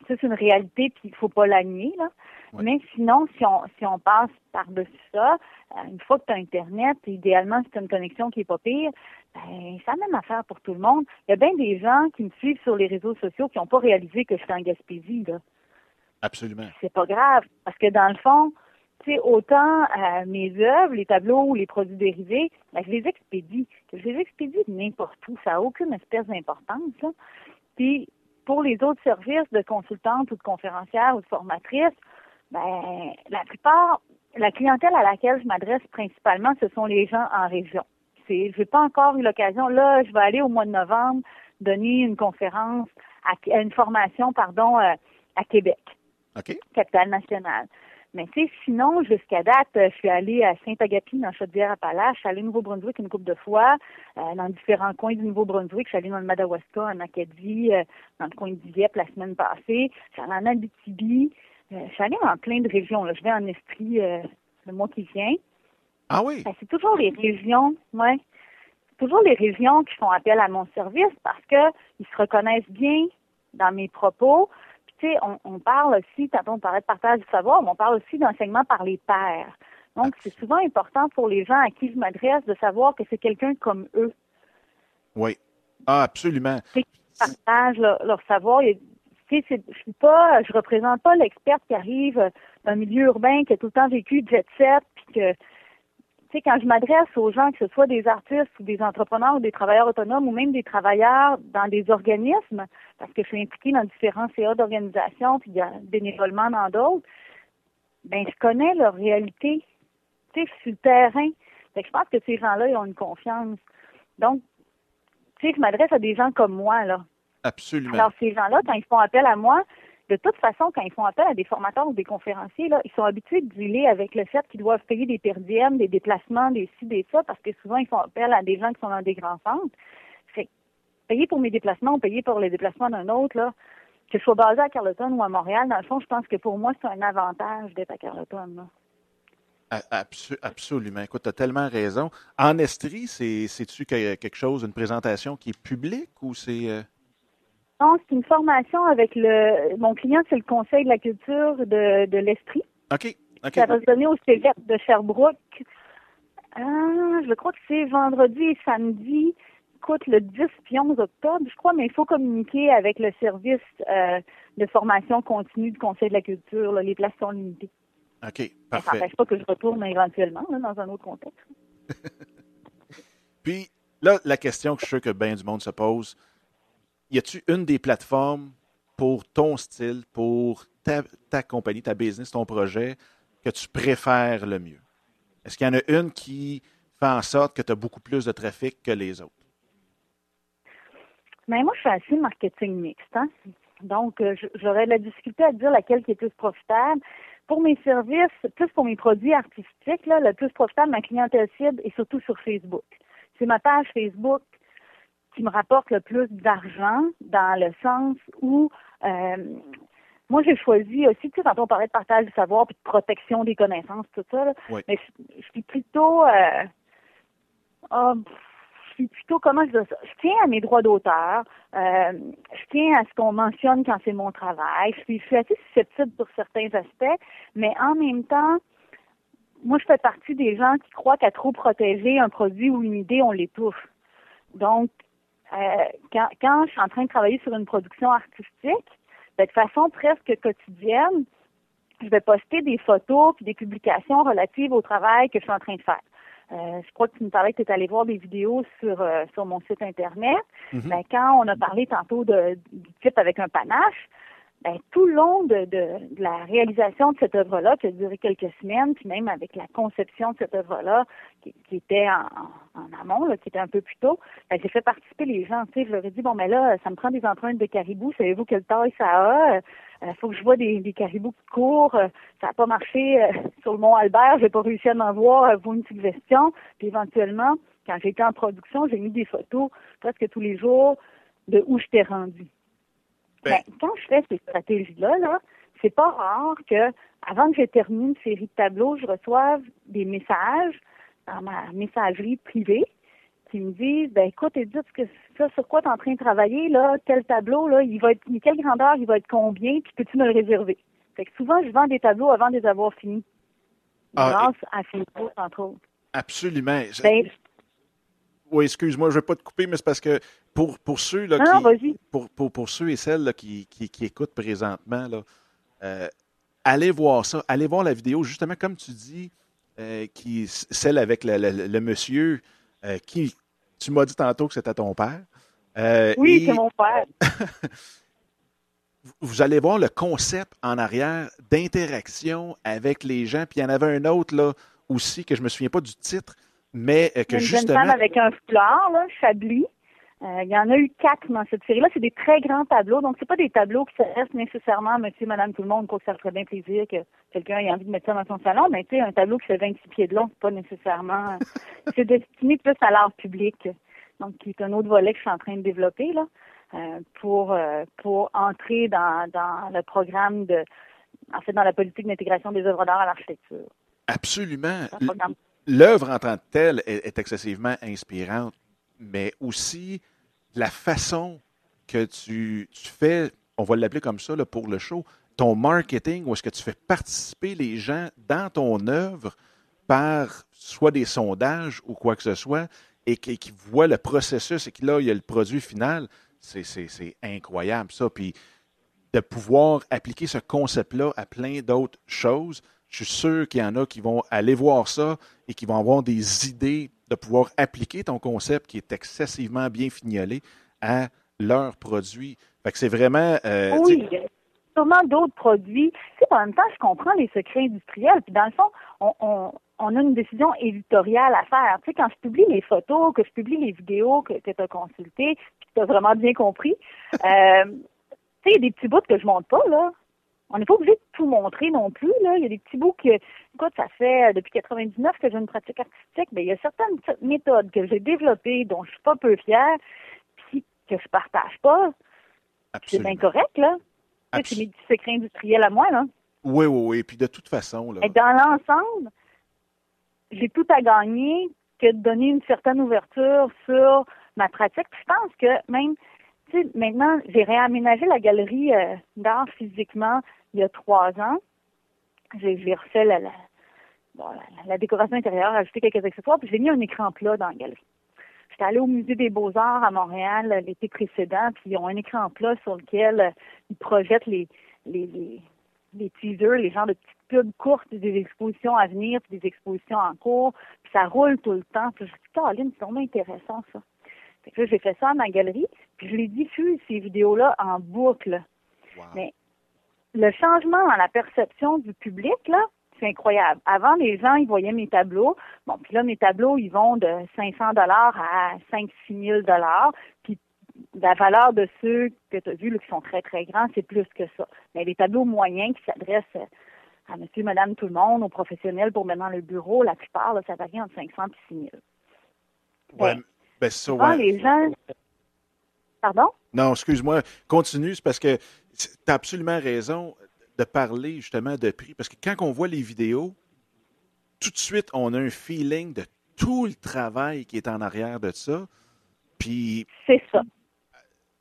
Ça, c'est une réalité, puis il ne faut pas la nier. Là. Mais sinon, si on, si on passe par-dessus ça, euh, une fois que tu as Internet, idéalement, si tu as une connexion qui n'est pas pire, ben, c'est la même affaire pour tout le monde. Il y a bien des gens qui me suivent sur les réseaux sociaux qui n'ont pas réalisé que je suis en Gaspésie. Là. Absolument. C'est pas grave, parce que dans le fond, autant euh, mes œuvres, les tableaux ou les produits dérivés, ben, je les expédie. Je les expédie n'importe où. Ça n'a aucune espèce d'importance. Puis, pour les autres services de consultante ou de conférencière ou de formatrice, ben, la plupart, la clientèle à laquelle je m'adresse principalement, ce sont les gens en région. Je n'ai pas encore eu l'occasion. Là, je vais aller au mois de novembre donner une conférence, à, une formation, pardon, euh, à Québec, capitale nationale. Mais tu sais, sinon, jusqu'à date, je suis allée à Saint-Agapi, dans Chaudière-Appalaches. Je suis allée au Nouveau-Brunswick une couple de fois, euh, dans différents coins du Nouveau-Brunswick. Je suis allée dans le Madawaska, en Acadie, euh, dans le coin de Dieppe la semaine passée. Je suis allée en Abitibi. Euh, je suis allée dans plein de régions. Là. Je vais en Estrie le mois qui vient. Ah oui? Ben, c'est toujours les régions, ouais. C'est toujours les régions qui font appel à mon service parce qu'ils se reconnaissent bien dans mes propos tu sais, on, parle aussi, quand on parlait de partage du savoir, mais on parle aussi d'enseignement par les pairs. Donc, c'est souvent important pour les gens à qui je m'adresse de savoir que c'est quelqu'un comme eux. Oui. Ah, absolument. Qui partagent leur, savoir. je suis pas, je représente pas l'expert qui arrive d'un milieu urbain qui a tout le temps vécu jet set, puis que tu sais, quand je m'adresse aux gens, que ce soit des artistes ou des entrepreneurs ou des travailleurs autonomes ou même des travailleurs dans des organismes, parce que je suis impliquée dans différents CA d'organisation puis bénévolement dans d'autres, ben je connais leur réalité, tu sais, sur le terrain. Fait que je pense que ces gens-là, ils ont une confiance. Donc, tu sais, je m'adresse à des gens comme moi, là. Absolument. Alors, ces gens-là, quand ils font appel à moi, de toute façon, quand ils font appel à des formateurs ou des conférenciers, là, ils sont habitués de dealer avec le fait qu'ils doivent payer des perdièmes, des déplacements, des ci, des ça, parce que souvent, ils font appel à des gens qui sont dans des grands centres. Fait payer pour mes déplacements ou payer pour les déplacements d'un autre, là, que je sois basé à Carleton ou à Montréal, dans le fond, je pense que pour moi, c'est un avantage d'être à Carleton. absolument. Écoute, tu as tellement raison. En Estrie, c'est-tu quelque chose, une présentation qui est publique ou c'est. Non, c'est une formation avec le. Mon client, c'est le Conseil de la culture de, de l'Estrie. OK. Ça va se donner au Cégep de Sherbrooke. Ah, je crois que c'est vendredi et samedi. Écoute, le 10 et 11 octobre, je crois, mais il faut communiquer avec le service euh, de formation continue du Conseil de la culture. Les places sont limitées. OK, parfait. Ça n'empêche pas que je retourne éventuellement dans un autre contexte. <laughs> Puis, là, la question que je sais que bien du monde se pose, y a-tu une des plateformes pour ton style, pour ta, compagnie, ta business, ton projet, que tu préfères le mieux? Est-ce qu'il y en a une qui fait en sorte que tu as beaucoup plus de trafic que les autres? Mais ben, moi, je suis assez marketing mixte. Hein? Donc, euh, j'aurais de la difficulté à dire laquelle qui est plus profitable. Pour mes services, plus pour mes produits artistiques, là, le plus profitable, ma clientèle cible est surtout sur Facebook. C'est ma page Facebook qui me rapporte le plus d'argent dans le sens où euh, moi j'ai choisi aussi, tu sais, quand on parlait de partage du savoir puis de protection des connaissances, tout ça, mais je, suis plutôt euh, oh, je suis plutôt comment je dis ça? Je tiens à mes droits d'auteur, euh, je tiens à ce qu'on mentionne quand c'est mon travail, je suis, je suis assez susceptible pour certains aspects, mais en même temps, moi je fais partie des gens qui croient qu'à trop protéger un produit ou une idée, on l'étouffe. Donc, euh, quand, quand je suis en train de travailler sur une production artistique, ben, de façon presque quotidienne, je vais poster des photos puis des publications relatives au travail que je suis en train de faire. Euh, je crois que tu me parlais que tu es allé voir des vidéos sur euh, sur mon site internet. Mm-hmm. ben, quand on a parlé tantôt de, du type avec un panache, ben, tout le long de, de, la réalisation de cette œuvre-là, qui a duré quelques semaines, puis même avec la conception de cette œuvre-là, qui, était en, en amont, là, qui était un peu plus tôt, ben, j'ai fait participer les gens. Tu sais, je leur ai dit, bon, mais là, ça me prend des empreintes de caribou. Savez-vous quelle taille ça a? Il euh, faut que je vois des, des caribous qui courent. Euh, ça n'a pas marché euh, <laughs> sur le Mont Albert. J'ai pas réussi à en voir. Vous une suggestion. Puis éventuellement, quand j'étais en production, j'ai mis des photos presque tous les jours de où je t'ai rendu. Ben, quand je fais ces stratégies-là, là, c'est pas rare que, avant que j'ai terminé une série de tableaux, je reçoive des messages dans ma messagerie privée qui me disent ben écoute Edith, que ça sur quoi tu es en train de travailler là, tel tableau là, il va être quelle grandeur, il va être combien, puis peux-tu me le réserver? Fait que souvent je vends des tableaux avant de les avoir finis. Ah, grâce à Facebook entre autres. Absolument. Ben, oui, excuse-moi, je ne vais pas te couper, mais c'est parce que pour, pour ceux là, qui, pour, pour, pour, ceux et celles qui, qui, écoutent présentement, là, euh, allez voir ça. Allez voir la vidéo, justement, comme tu dis, euh, qui, celle avec le, monsieur euh, qui, tu m'as dit tantôt que c'était ton père. Oui, c'est mon père. <laughs> vous allez voir le concept en arrière d'interaction avec les gens. Puis il y en avait un autre là aussi que je me souviens pas du titre, mais que une justement. Jeune femme avec un fleur, là, Chablis. Euh, il y en a eu quatre dans cette série-là. C'est des très grands tableaux. Donc, c'est pas des tableaux qui s'adressent nécessairement à monsieur, madame, tout le monde, quoi que ça ferait bien plaisir que quelqu'un ait envie de mettre ça dans son salon. Mais tu sais, un tableau qui fait 26 pieds de long, c'est pas nécessairement... <laughs> c'est destiné plus à l'art public. Donc, qui est un autre volet que je suis en train de développer, là, euh, pour, euh, pour entrer dans, dans le programme de... En fait, dans la politique d'intégration des œuvres d'art à l'architecture. Absolument. L'œuvre en tant que telle est excessivement inspirante mais aussi la façon que tu, fais, on va l'appeler comme ça pour le show, ton marketing, où est-ce que tu fais participer les gens dans ton œuvre par soit des sondages ou quoi que ce soit, et qui, voient le processus et que là, il y a le produit final, c'est incroyable ça. Puis de pouvoir appliquer ce concept-là à plein d'autres choses, je suis sûr qu'il y en a qui vont aller voir ça et qui vont avoir des idées de pouvoir appliquer ton concept qui est excessivement bien fignolé à leurs produits. Fait que c'est vraiment. Euh, oui, sûrement d'autres produits. Tu en même temps, je comprends les secrets industriels. Puis dans le fond, on, on, a une décision éditoriale à faire. Tu sais, quand je publie les photos, que je publie les vidéos que, tu as consultées, que tu as vraiment bien compris, euh, <laughs> tu sais, il y a des petits bouts que je monte pas, là. On n'est pas obligé de tout montrer non plus. Là. Il y a des petits bouts que, écoute, ça fait euh, depuis 99 que j'ai une pratique artistique, mais il y a certaines méthodes que j'ai développées dont je suis pas peu fière, puis que je partage pas. C'est incorrect, là. C'est mes petits secrets industriels à moi, là. Oui, oui, oui. Puis de toute façon, là. Et dans l'ensemble, j'ai tout à gagner que de donner une certaine ouverture sur ma pratique. je pense que même tu sais, maintenant, j'ai réaménagé la galerie euh, d'art physiquement il y a trois ans. J'ai refait la, la, décoration intérieure, ajouté quelques accessoires, puis j'ai mis un écran plat dans la galerie. J'étais allée au Musée des Beaux-Arts à Montréal l'été précédent, puis ils ont un écran plat sur lequel euh, ils projettent les, les, les, les teasers, les genres de petites pubs courtes des expositions à venir, puis des expositions en cours, puis ça roule tout le temps. Puis je me suis dit, Caroline, c'est vraiment intéressant, ça. Fait que j'ai fait ça à ma galerie, puis je les diffuse, ces vidéos-là, en boucle. Mais le changement dans la perception du public, là, c'est incroyable. Avant, les gens, ils voyaient mes tableaux. Bon, puis là, mes tableaux, ils vont de 500 dollars à 5 6 000 dollars. Puis la valeur de ceux que tu as vus, qui sont très, très grands, c'est plus que ça. Mais les tableaux moyens qui s'adressent à monsieur, madame, tout le monde, aux professionnels pour maintenant le bureau, la plupart, là, ça varie entre 500 et 6 000. Ouais, ben, ça, les gens... Pardon? Non, excuse-moi. Continue, c'est parce que tu as absolument raison de parler justement de prix. Parce que quand on voit les vidéos, tout de suite, on a un feeling de tout le travail qui est en arrière de ça. Puis. C'est ça.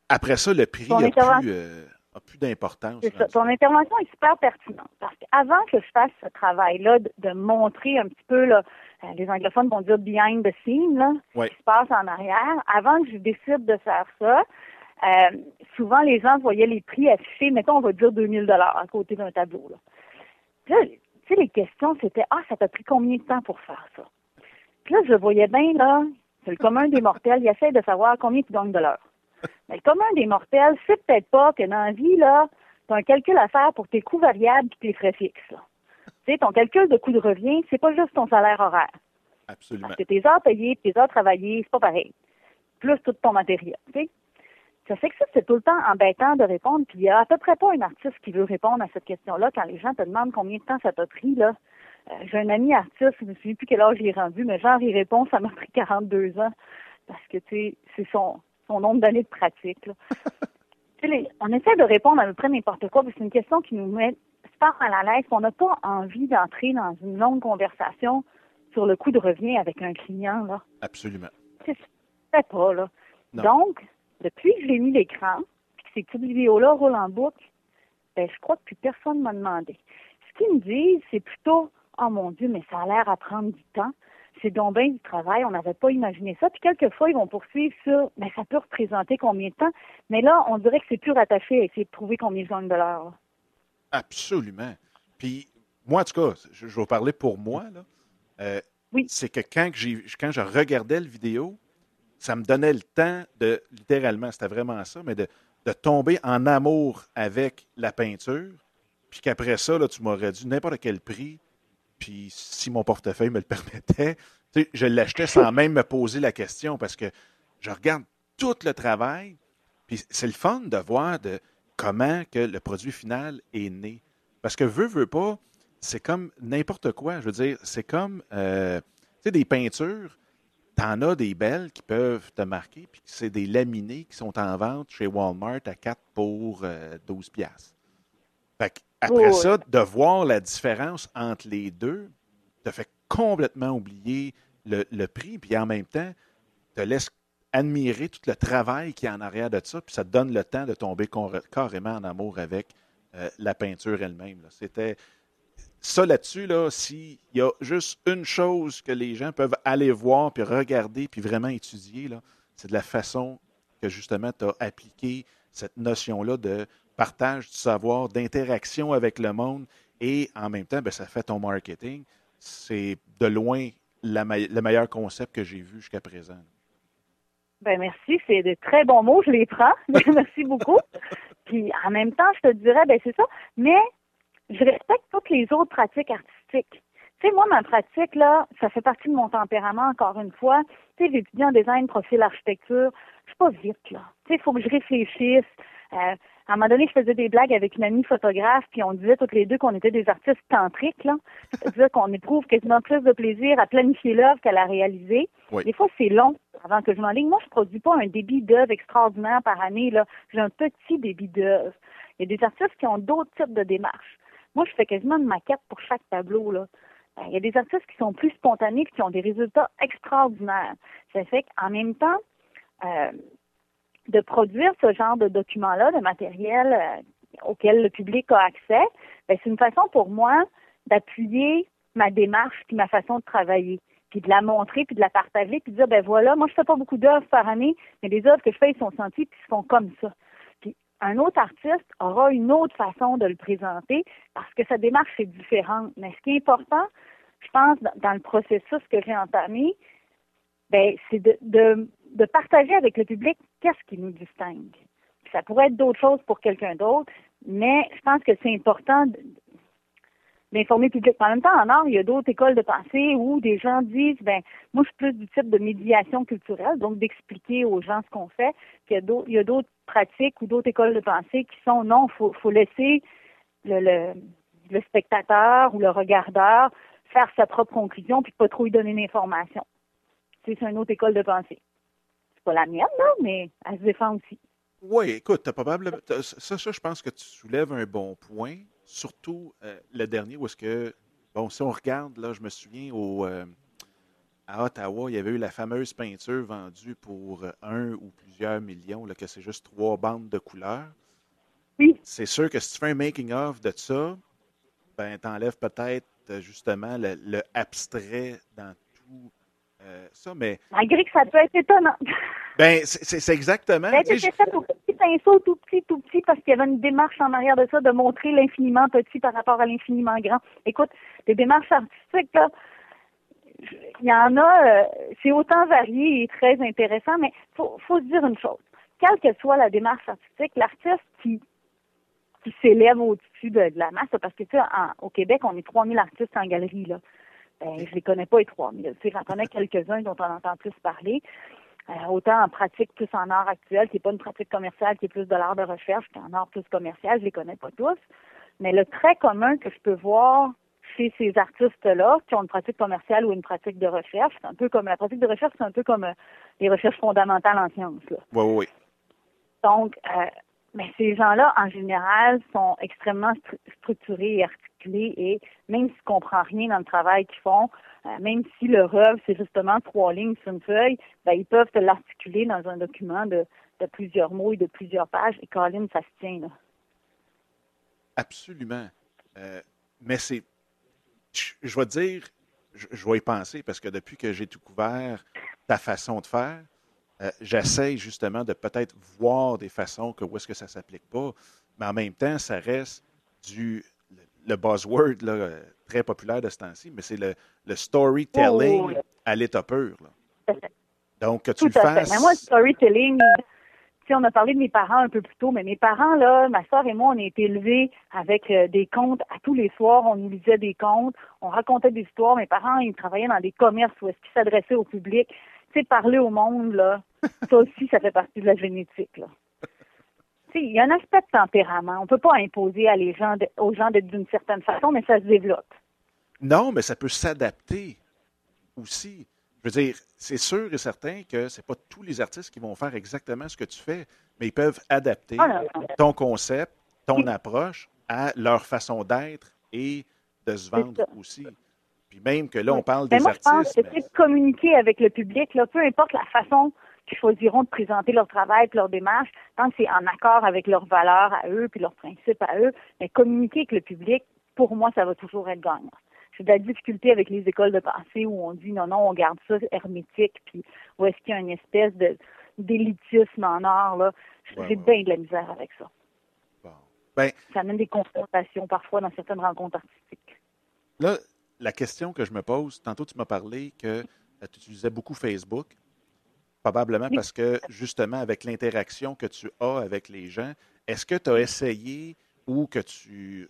Après ça, le prix n'a plus, euh, plus d'importance. C'est ça. Ton intervention est super pertinente. Parce qu'avant que je fasse ce travail-là, de, montrer un petit peu, là, euh, les anglophones vont dire behind the scene, là, ce qui se passe en arrière, avant que je décide de faire ça, euh, souvent, les gens voyaient les prix affichés, mettons, on va dire 2000 dollars à côté d'un tableau. Là. tu sais, les questions, c'était « Ah, ça t'a pris combien de temps pour faire ça? » Puis là, je voyais bien, là, c'est le commun des mortels, il essaie de savoir combien tu gagnes de l'heure. <laughs> Mais le commun des mortels, c'est peut-être pas que dans la vie, là, tu as un calcul à faire pour tes coûts variables et tes frais fixes. Tu sais, ton calcul de coût de revient, c'est pas juste ton salaire horaire. Absolument. Parce que tes heures payées, tes heures travaillées, c'est pas pareil. Plus tout ton matériel, tu sais. Ça fait que ça, c'est tout le temps embêtant de répondre. Puis il n'y a à peu près pas un artiste qui veut répondre à cette question-là quand les gens te demandent combien de temps ça t'a pris. là. Euh, j'ai un ami artiste, je ne me souviens plus quel âge il est rendu, mais genre, il répond, ça m'a pris 42 ans. Parce que, tu sais, c'est son, son nombre d'années de pratique. Là. <laughs> on essaie de répondre à peu près n'importe quoi, parce que c'est une question qui nous met super mal à l'aise. On n'a pas envie d'entrer dans une longue conversation sur le coût de revient avec un client. Là. Absolument. C'est pas, là. Donc, depuis que j'ai mis l'écran, puis que ces petites vidéos-là roulent en boucle, ben, je crois que plus personne m'a demandé. Ce qu'ils me disent, c'est plutôt, oh mon Dieu, mais ça a l'air à prendre du temps. C'est donc bien du travail, on n'avait pas imaginé ça. Puis quelquefois, ils vont poursuivre sur, mais ça peut représenter combien de temps. Mais là, on dirait que c'est plus rattaché à essayer de trouver combien de gagnent de l'heure. Absolument. Puis, moi, en tout cas, je, vais vous parler pour moi. Là. Euh, oui. C'est que quand, quand je regardais la vidéo, ça me donnait le temps de, littéralement, c'était vraiment ça, mais de, de, tomber en amour avec la peinture. Puis qu'après ça, là, tu m'aurais dit n'importe quel prix. Puis si mon portefeuille me le <laughs> permettait, je l'achetais sans même me poser la question parce que je regarde tout le travail. Puis c'est le fun de voir de comment que le produit final est né. Parce que veut, veut pas, c'est comme n'importe quoi. Je veux dire, c'est comme euh, des peintures. T'en as des belles qui peuvent te marquer, puis c'est des laminés qui sont en vente chez Walmart à 4 pour 12 euh, piastres. Fait après ça, de voir la différence entre les deux, te fait complètement oublier le, le prix, puis en même temps, te laisse admirer tout le travail qui est en arrière de ça, puis ça te donne le temps de tomber carrément en amour avec euh, la peinture elle-même. C'était ça là-dessus, là, s'il y a juste une chose que les gens peuvent aller voir, puis regarder, puis vraiment étudier, c'est de la façon que justement tu as appliqué cette notion-là de partage du savoir, d'interaction avec le monde, et en même temps, ben, ça fait ton marketing. C'est de loin le meilleur concept que j'ai vu jusqu'à présent. Ben merci, c'est de très bons mots, je les prends. <laughs> merci beaucoup. Puis en même temps, je te dirais, ben c'est ça, mais je respecte toutes les autres pratiques artistiques. Tu sais, moi, ma pratique, là, ça fait partie de mon tempérament, encore une fois. Tu sais, j'étudie en design, profil, architecture. Je suis pas vite, là. Tu sais, il faut que je réfléchisse. Euh, à un moment donné, je faisais des blagues avec une amie photographe, puis on disait toutes les deux qu'on était des artistes tantriques, là. C'est-à-dire qu'on éprouve quasiment plus de plaisir à planifier l'œuvre qu'à la réaliser. Des fois, c'est long avant que je m'enligne. Moi, je produis pas un débit d'œuvre extraordinaire par année, là. J'ai un petit débit d'œuvre. Il y a des artistes qui ont d'autres types de démarches. Moi, je fais quasiment une maquette pour chaque tableau, là. Ben, il y a des artistes qui sont plus spontanés et qui ont des résultats extraordinaires. Ça fait qu'en même temps, euh, de produire ce genre de documents-là, de matériel euh, auquel le public a accès, ben, c'est une façon pour moi d'appuyer ma démarche puis ma façon de travailler, puis de la montrer, puis de la partager, puis de dire ben voilà, moi je fais pas beaucoup d'œuvres par année, mais les œuvres que je fais, ils sont senties puis ils sont comme ça. Puis un autre artiste aura une autre façon de le présenter parce que sa démarche est différente. Mais ce qui est important, je pense, dans le processus que j'ai entamé, ben c'est de, de de partager avec le public qu'est-ce qui nous distingue. Ça pourrait être d'autres choses pour quelqu'un d'autre, mais je pense que c'est important d'informer le public. En même temps, en art, il y a d'autres écoles de pensée où des gens disent, ben, moi, je suis plus du type de médiation culturelle, donc d'expliquer aux gens ce qu'on fait. Puis il y a d'autres pratiques ou d'autres écoles de pensée qui sont, non, faut, faut laisser le, le, le spectateur ou le regardeur faire sa propre conclusion puis pas trop lui donner d'informations. C'est une autre école de pensée pas la mienne, là, mais elle se défend aussi. Oui, écoute, t'as probablement. Ça, ça, je pense que tu soulèves un bon point. Surtout euh, le dernier où est-ce que. Bon, si on regarde, là, je me souviens au, euh, à Ottawa, il y avait eu la fameuse peinture vendue pour un ou plusieurs millions, là, que c'est juste trois bandes de couleurs. Oui. C'est sûr que si tu fais un making-of de ça, ben, t'enlèves peut-être justement le, le, abstrait dans tout euh, ça, mais. Malgré que ça peut être étonnant. Ben, c'est exactement. Ben, c'était fait au petit pinceau, tout petit, tout petit, parce qu'il y avait une démarche en arrière de ça, de montrer l'infiniment petit par rapport à l'infiniment grand. Écoute, les démarches artistiques, là, il y en a, euh, c'est autant varié et très intéressant, mais faut, faut se dire une chose. Quelle que soit la démarche artistique, l'artiste qui qui s'élève au-dessus de, la masse, parce que tu sais, au Québec, on est 3000 artistes en galerie, là. Ben, je les connais pas les 3000. Tu sais, j'en connais quelques-uns dont on entend plus parler. Euh, autant en pratique plus en art actuel, qui n'est pas une pratique commerciale, qui est plus de l'art de recherche, qu'en art plus commercial, je les connais pas tous. Mais le trait commun que je peux voir chez ces artistes-là, qui ont une pratique commerciale ou une pratique de recherche, c'est un peu comme la pratique de recherche, c'est un peu comme euh, les recherches fondamentales en sciences. Oui, oui, oui. Donc, euh, mais ces gens-là, en général, sont extrêmement structurés et articulés et même s'ils ne comprennent rien dans le travail qu'ils font, euh, même si leur œuvre, c'est justement trois lignes sur une feuille, ben, ils peuvent l'articuler dans un document de, plusieurs mots et de plusieurs pages. Et Colin, ça se tient. Absolument. Euh, mais c'est. Je, vais dire, je, je, vais y penser parce que depuis que j'ai tout couvert ta façon de faire, euh, j'essaie justement de peut-être voir des façons que où est-ce que ça ne s'applique pas, mais en même temps, ça reste du le buzzword là, très populaire de ce temps-ci, mais c'est le, le storytelling Oh, à l'état pur. là. <laughs> Donc, que tu Tout le fasses. Mais moi, le storytelling, on a parlé de mes parents un peu plus tôt, mais mes parents, là, ma soeur et moi, on a été élevés avec euh, des contes à tous les soirs. On nous lisait des contes, on racontait des histoires. Mes parents, ils travaillaient dans des commerces où est-ce qu'ils s'adressaient au public. Sais, parler au monde, là, <laughs> ça aussi, ça fait partie de la génétique, là. Il y a un aspect de tempérament. On peut pas imposer à les gens de- aux gens d'être d'une certaine façon, mais ça se développe. Non, mais ça peut s'adapter aussi. Je veux dire, c'est sûr et certain que c'est pas tous les artistes qui vont faire exactement ce que tu fais, mais ils peuvent adapter Ah, ton concept, ton approche à leur façon d'être et de se vendre aussi. Puis même que là, on parle Mais des moi, je pense que mais- c'est de communiquer avec le public, là, peu importe la façon qu'ils choisiront de présenter leur travail et leur démarche, tant que c'est en accord avec leurs valeurs à eux puis leurs principes à eux, mais communiquer avec le public, pour moi, ça va toujours être gagnant. J'ai de la difficulté avec les écoles de pensée où on dit non, non, on garde ça hermétique, puis où est-ce qu'il y a une espèce de d'élitisme en art, là. J'ai Ouais, ouais. bien de la misère avec ça. Bon. Ben, Ça amène des confrontations parfois dans certaines rencontres artistiques. Là, la question que je me pose, tantôt tu m'as parlé que euh, tu utilisais beaucoup Facebook, probablement parce que justement avec l'interaction que tu as avec les gens, est-ce que tu as essayé ou que tu...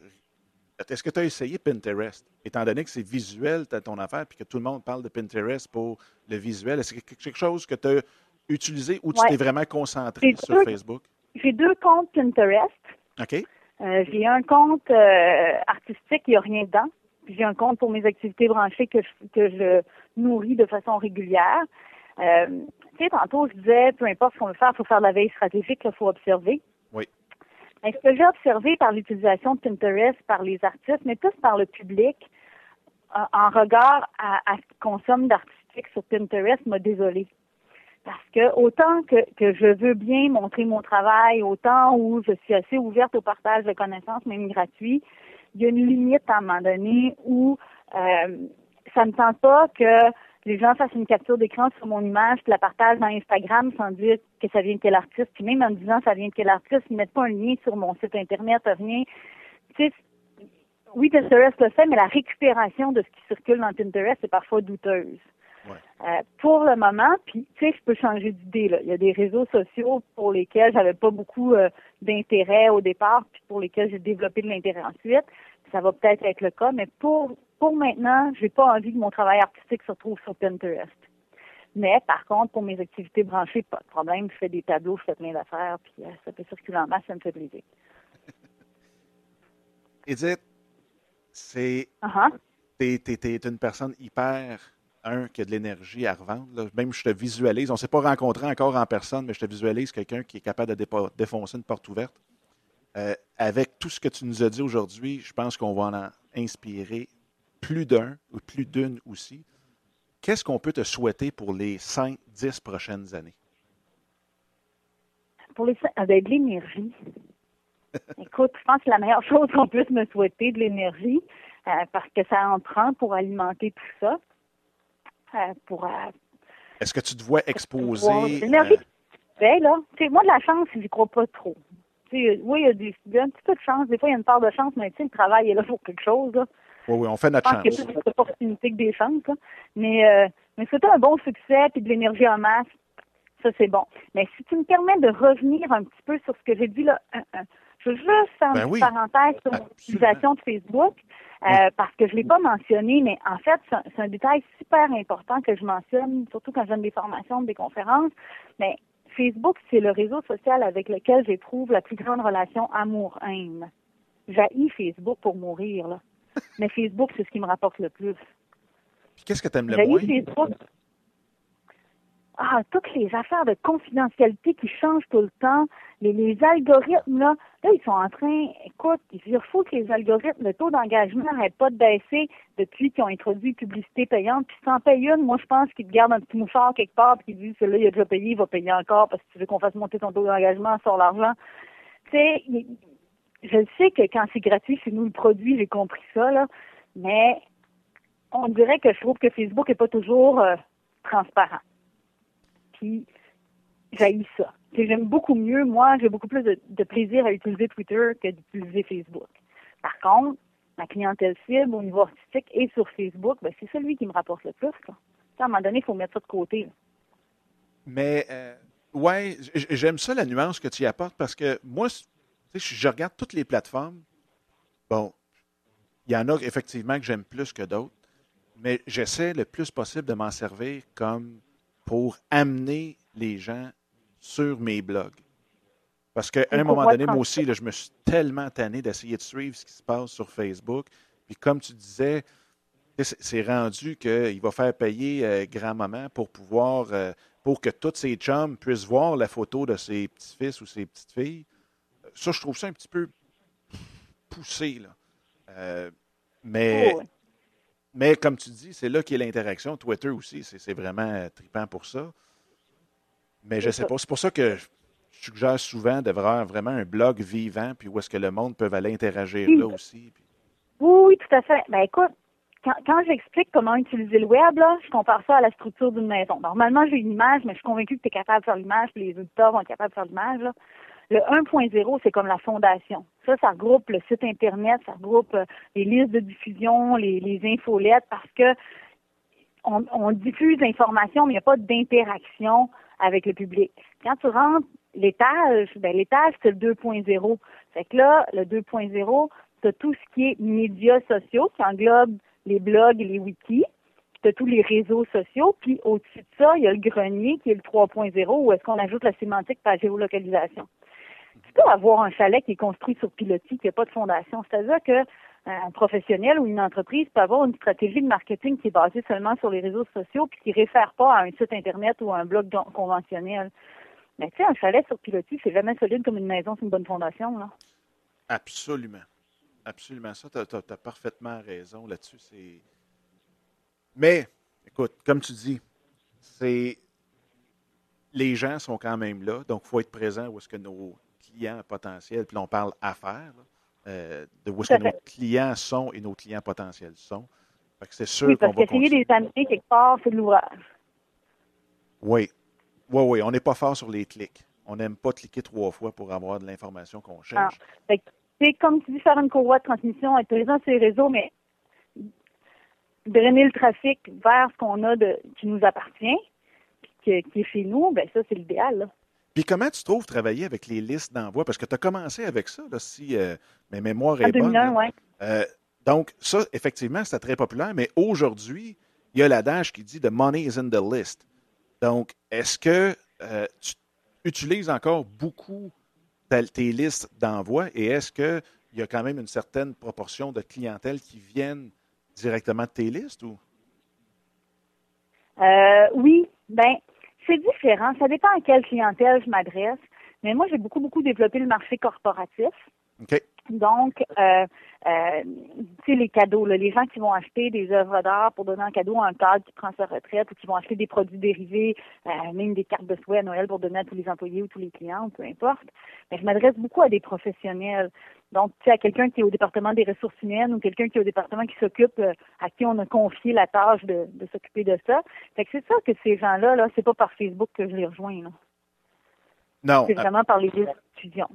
Est-ce que tu as essayé Pinterest, étant donné que c'est visuel ton affaire, puis que tout le monde parle de Pinterest pour le visuel? Est-ce que c'est quelque chose que tu as utilisé ou tu Ouais. t'es vraiment concentré sur. Facebook? J'ai deux comptes Pinterest. OK? Euh, j'ai un compte euh, artistique, il n'y a rien dedans. Puis j'ai un compte pour mes activités branchées que je, que je nourris de façon régulière. Euh, tu sais, tantôt, je disais, peu importe ce qu'on veut faire, il faut faire de la veille stratégique, il faut observer. Oui. Mais ce que j'ai observé par l'utilisation de Pinterest par les artistes, mais plus par le public, euh, en regard à, à ce qu'ils consomment d'artistique sur Pinterest, m'a désolé. Parce que autant que, que je veux bien montrer mon travail, autant où je suis assez ouverte au partage de connaissances, même gratuit, il y a une limite à un moment donné où euh, ça ne tente pas que les gens fassent une capture d'écran sur mon image, puis la partagent dans Instagram sans dire que ça vient de quel artiste, puis même en disant ça vient de quel artiste, ils mettent pas un lien sur mon site internet, rien. Tu sais, oui, Pinterest le fait, mais la récupération de ce qui circule dans Pinterest est parfois douteuse. Ouais. Euh, pour le moment, puis tu sais, je peux changer d'idée. Là. Il y a des réseaux sociaux pour lesquels j'avais pas beaucoup euh, d'intérêt au départ, puis pour lesquels j'ai développé de l'intérêt ensuite. Ça va peut-être être le cas, mais pour pour maintenant, j'ai pas envie que mon travail artistique se retrouve sur Pinterest. Mais par contre, pour mes activités branchées, pas de problème. Je fais des tableaux, je fais plein d'affaires, puis euh, ça peut circuler en masse, ça me fait plaisir. <laughs> Edith, c'est Uh-huh. t'es, t'es- t'es une personne hyper, un, qui a de l'énergie à revendre. là. Même je te visualise, on ne s'est pas rencontré encore en personne, mais je te visualise quelqu'un qui est capable de défoncer une porte ouverte. Euh, avec tout ce que tu nous as dit aujourd'hui, je pense qu'on va en inspirer plus d'un ou plus d'une aussi. Qu'est-ce qu'on peut te souhaiter pour les 5, 10 prochaines années? Pour les avec de l'énergie. <laughs> Écoute, je pense que la meilleure chose qu'on puisse me souhaiter, de l'énergie, euh, parce que ça en prend pour alimenter tout ça. Euh, pour euh, Est-ce que tu te vois exposer... L'énergie euh, que là. Sais, moi, de la chance, j'y crois pas trop. Oui, il y a des, y a un petit peu de chance. Des fois, il y a une part de chance, mais tu sais, le travail est là pour quelque chose. Là. oui, oui, on fait Je notre pense qu'il y a chance. plus d'opportunités que des chances. là. Mais, euh, mais c'était un bon succès, puis de l'énergie en masse, ça, c'est bon. Mais si tu me permets de revenir un petit peu sur ce que j'ai dit là, un, un, je veux juste faire Ben une oui. petite parenthèse sur l'utilisation de Facebook, euh, parce que je ne l'ai pas mentionné, mais en fait, c'est un, détail super important que je mentionne, surtout quand je donne des formations, des conférences. Mais Facebook, c'est le réseau social avec lequel j'éprouve la plus grande relation amour-haine. J'haïs Facebook pour mourir, là. <laughs> Mais Facebook, c'est ce qui me rapporte le plus. Qu'est-ce que tu aimes le J'haïs moins? Facebook. Ah, toutes les affaires de confidentialité qui changent tout le temps, les, les algorithmes, là, là, ils sont en train, écoute, il faut que les algorithmes, le taux d'engagement n'arrête pas de baisser depuis qu'ils ont introduit publicité payante. Puis si t'en payes une, moi, je pense qu'ils te gardent un petit mouchard quelque part, puis ils disent, celui-là, il a déjà payé, il va payer encore parce que tu veux qu'on fasse monter ton taux d'engagement sur l'argent. Tu sais, je sais que quand c'est gratuit, c'est nous le produit, j'ai compris ça, là, mais on dirait que je trouve que Facebook n'est pas toujours euh, transparent. Puis, j'haïs ça. J'aime beaucoup mieux, moi, j'ai beaucoup plus de, de plaisir à utiliser Twitter que d'utiliser Facebook. Par contre, ma clientèle cible au niveau artistique et sur Facebook, ben, c'est celui qui me rapporte le plus. Là. À un moment donné, il faut mettre ça de côté. Mais, euh, ouais, j'aime ça la nuance que tu y apportes parce que moi, je regarde toutes les plateformes. Bon, il y en a effectivement que j'aime plus que d'autres, mais j'essaie le plus possible de m'en servir comme pour amener les gens sur mes blogs. Parce qu'à un moment donné, moi aussi, je me suis tellement tanné d'essayer de suivre ce qui se passe sur Facebook. Puis comme tu disais, c'est rendu qu'il va faire payer euh, grand-maman pour pouvoir, euh, pour que tous ses chums puissent voir la photo de ses petits-fils ou ses petites-filles. Ça, je trouve ça un petit peu poussé, là. Euh, mais, oh, mais comme tu dis, c'est là qu'il y a l'interaction. Twitter aussi, c'est vraiment tripant pour ça. Mais je ne sais pas. C'est pour ça que je suggère souvent d'avoir vraiment un blog vivant, puis où est-ce que le monde peut aller interagir là aussi. Oui, oui, tout à fait. Ben écoute, quand, j'explique comment utiliser le web, là, je compare ça à la structure d'une maison. Normalement, j'ai une image, mais je suis convaincue que tu es capable de faire l'image, puis les auditeurs vont être capables de faire l'image. Le 1.0, c'est comme la fondation. Ça, ça regroupe le site Internet, ça regroupe euh, les listes de diffusion, les, infolettes, parce que on diffuse l'information, mais il n'y a pas d'interaction avec le public. Quand tu rentres l'étage, ben l'étage, c'est le 2.0. Fait que là, le 2.0, tu as tout ce qui est médias sociaux qui englobe les blogs et les wikis. Tu as tous les réseaux sociaux. Puis au-dessus de ça, il y a le grenier qui est le 3.0 où est-ce qu'on ajoute la sémantique par géolocalisation. Tu peux avoir un chalet qui est construit sur pilotis, qui n'a pas de fondation. C'est-à-dire que un professionnel ou une entreprise peut avoir une stratégie de marketing qui est basée seulement sur les réseaux sociaux puis qui réfère pas à un site internet ou à un blog conventionnel. Mais tu sais, un chalet sur pilotis, c'est jamais solide comme une maison sur une bonne fondation. Là. Absolument. Absolument. Ça, tu as, parfaitement raison là-dessus. C'est... Mais, écoute, comme tu dis, c'est les gens sont quand même là, donc il faut être présent où est-ce que nos clients potentiels, puis on parle affaires, euh, de où est-ce que nos clients sont et nos clients potentiels sont. c'est sûr oui, parce qu'essayer des amener quelque part, c'est de l'ouvrage. Oui. Oui, oui. On n'est pas fort sur les clics. On n'aime pas cliquer trois fois pour avoir de l'information qu'on ah. cherche. c'est comme tu dis, faire une courroie de transmission, être présent sur les réseaux, mais drainer le trafic vers ce qu'on a de qui nous appartient, qui, est chez nous, ben ça, c'est l'idéal. Puis comment tu trouves travailler avec les listes d'envoi? Parce que tu as commencé avec ça, là, si euh, mes mémoires. Euh, donc, ça, effectivement, c'était très populaire, mais aujourd'hui, il y a l'adage qui dit The money is in the list. Donc, est-ce que euh, tu utilises encore beaucoup tes listes d'envoi et est-ce qu'il y a quand même une certaine proportion de clientèle qui viennent directement de tes listes ou? oui, ben c'est différent. Ça dépend à quelle clientèle je m'adresse. Mais moi, j'ai beaucoup, beaucoup développé le marché corporatif. Donc, euh, euh, tu sais, les cadeaux, les gens qui vont acheter des œuvres d'art pour donner un cadeau à un cadre qui prend sa retraite ou qui vont acheter des produits dérivés, euh, même des cartes de souhait à Noël pour donner à tous les employés ou tous les clients, peu importe. Mais je m'adresse beaucoup à des professionnels. Donc, tu sais, à quelqu'un qui est au département des ressources humaines ou quelqu'un qui est au département qui s'occupe, euh, à qui on a confié la tâche de, de s'occuper de ça. Fait que c'est ça que ces gens-là, là, c'est pas par Facebook que je les rejoins, là. Non. C'est vraiment par les étudiants.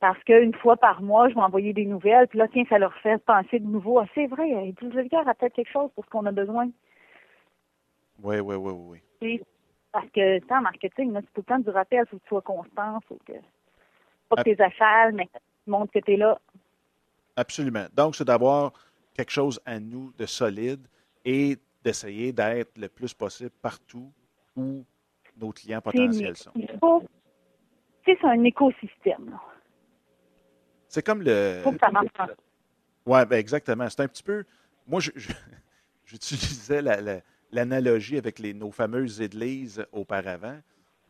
Parce qu'une fois par mois, je vais envoyer des nouvelles, puis là, tiens, ça leur fait penser de nouveau. Ah, c'est vrai, le gars a peut-être quelque chose pour ce qu'on a besoin. Oui, oui, oui, oui. parce que, en marketing, c'est tout le temps du rappel, il faut que tu sois constant, faut que. Pas que tes achats, mais montre que tu es là. Absolument. Donc, c'est d'avoir quelque chose à nous de solide et d'essayer d'être le plus possible partout où nos clients potentiels sont. C'est un écosystème. C'est comme le. Faut que ça marche. Oui, ben exactement. C'est un petit peu. Moi, <laughs> j'utilisais l'analogie avec les, nos fameuses églises auparavant,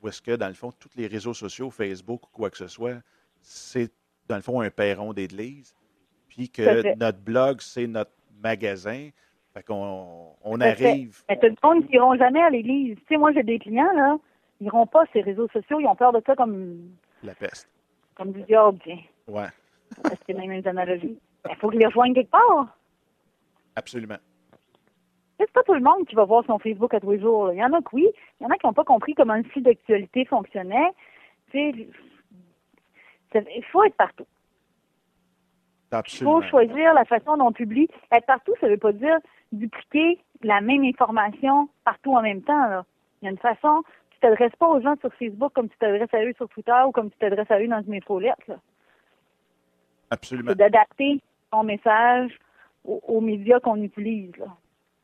où est-ce que, dans le fond, tous les réseaux sociaux, Facebook ou quoi que ce soit, c'est, dans le fond, un perron d'église, puis que notre blog, c'est notre magasin. Fait qu'on on arrive. Mais t'as du monde qui n'iront jamais à l'église. Tu sais, moi, j'ai des clients, là, ils n'iront pas ces réseaux sociaux, ils ont peur de ça comme. La peste. Comme du diable, tiens. Ouais. C'est même une analogie. Il faut qu'il les rejoigne quelque part. Absolument. C'est pas tout le monde qui va voir son Facebook à tous les jours. Il y en a que oui. Il y en a qui n'ont pas compris comment un fil d'actualité fonctionnait. Tu sais, il faut être partout. Il faut choisir la façon dont on publie. Être partout, ça ne veut pas dire dupliquer la même information partout en même temps. Là. Il y a une façon, tu t'adresses pas aux gens sur Facebook comme tu t'adresses à eux sur Twitter ou comme tu t'adresses à eux dans une infolette. Là. Absolument. C'est d'adapter ton message aux, médias qu'on utilise. Là.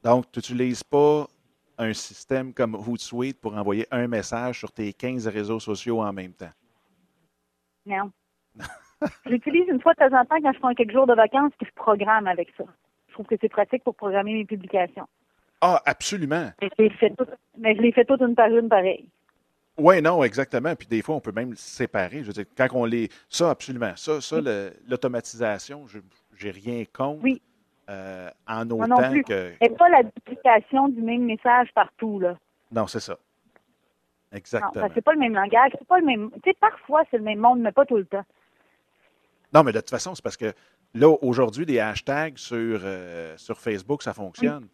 Donc, tu n'utilises pas un système comme Hootsuite pour envoyer un message sur tes 15 réseaux sociaux en même temps? Non. <laughs> J'utilise une fois de temps en temps quand je prends quelques jours de vacances puis je programme avec ça. Je trouve que c'est pratique pour programmer mes publications. Ah, absolument. Mais je les fais toutes une par une pareil. Oui, non, exactement. Puis des fois, on peut même séparer. Je veux dire, quand on les. Ça, absolument. Ça, ça l'automatisation, je n'ai rien contre. Oui. Euh, en autant que. Et pas la duplication du même message partout, là. Non, c'est ça. Exactement. Non, c'est pas le même langage, c'est pas le même. Tu sais, parfois c'est le même monde, mais pas tout le temps. Non, mais de toute façon, c'est parce que là, aujourd'hui, des hashtags sur, euh, sur Facebook, ça fonctionne.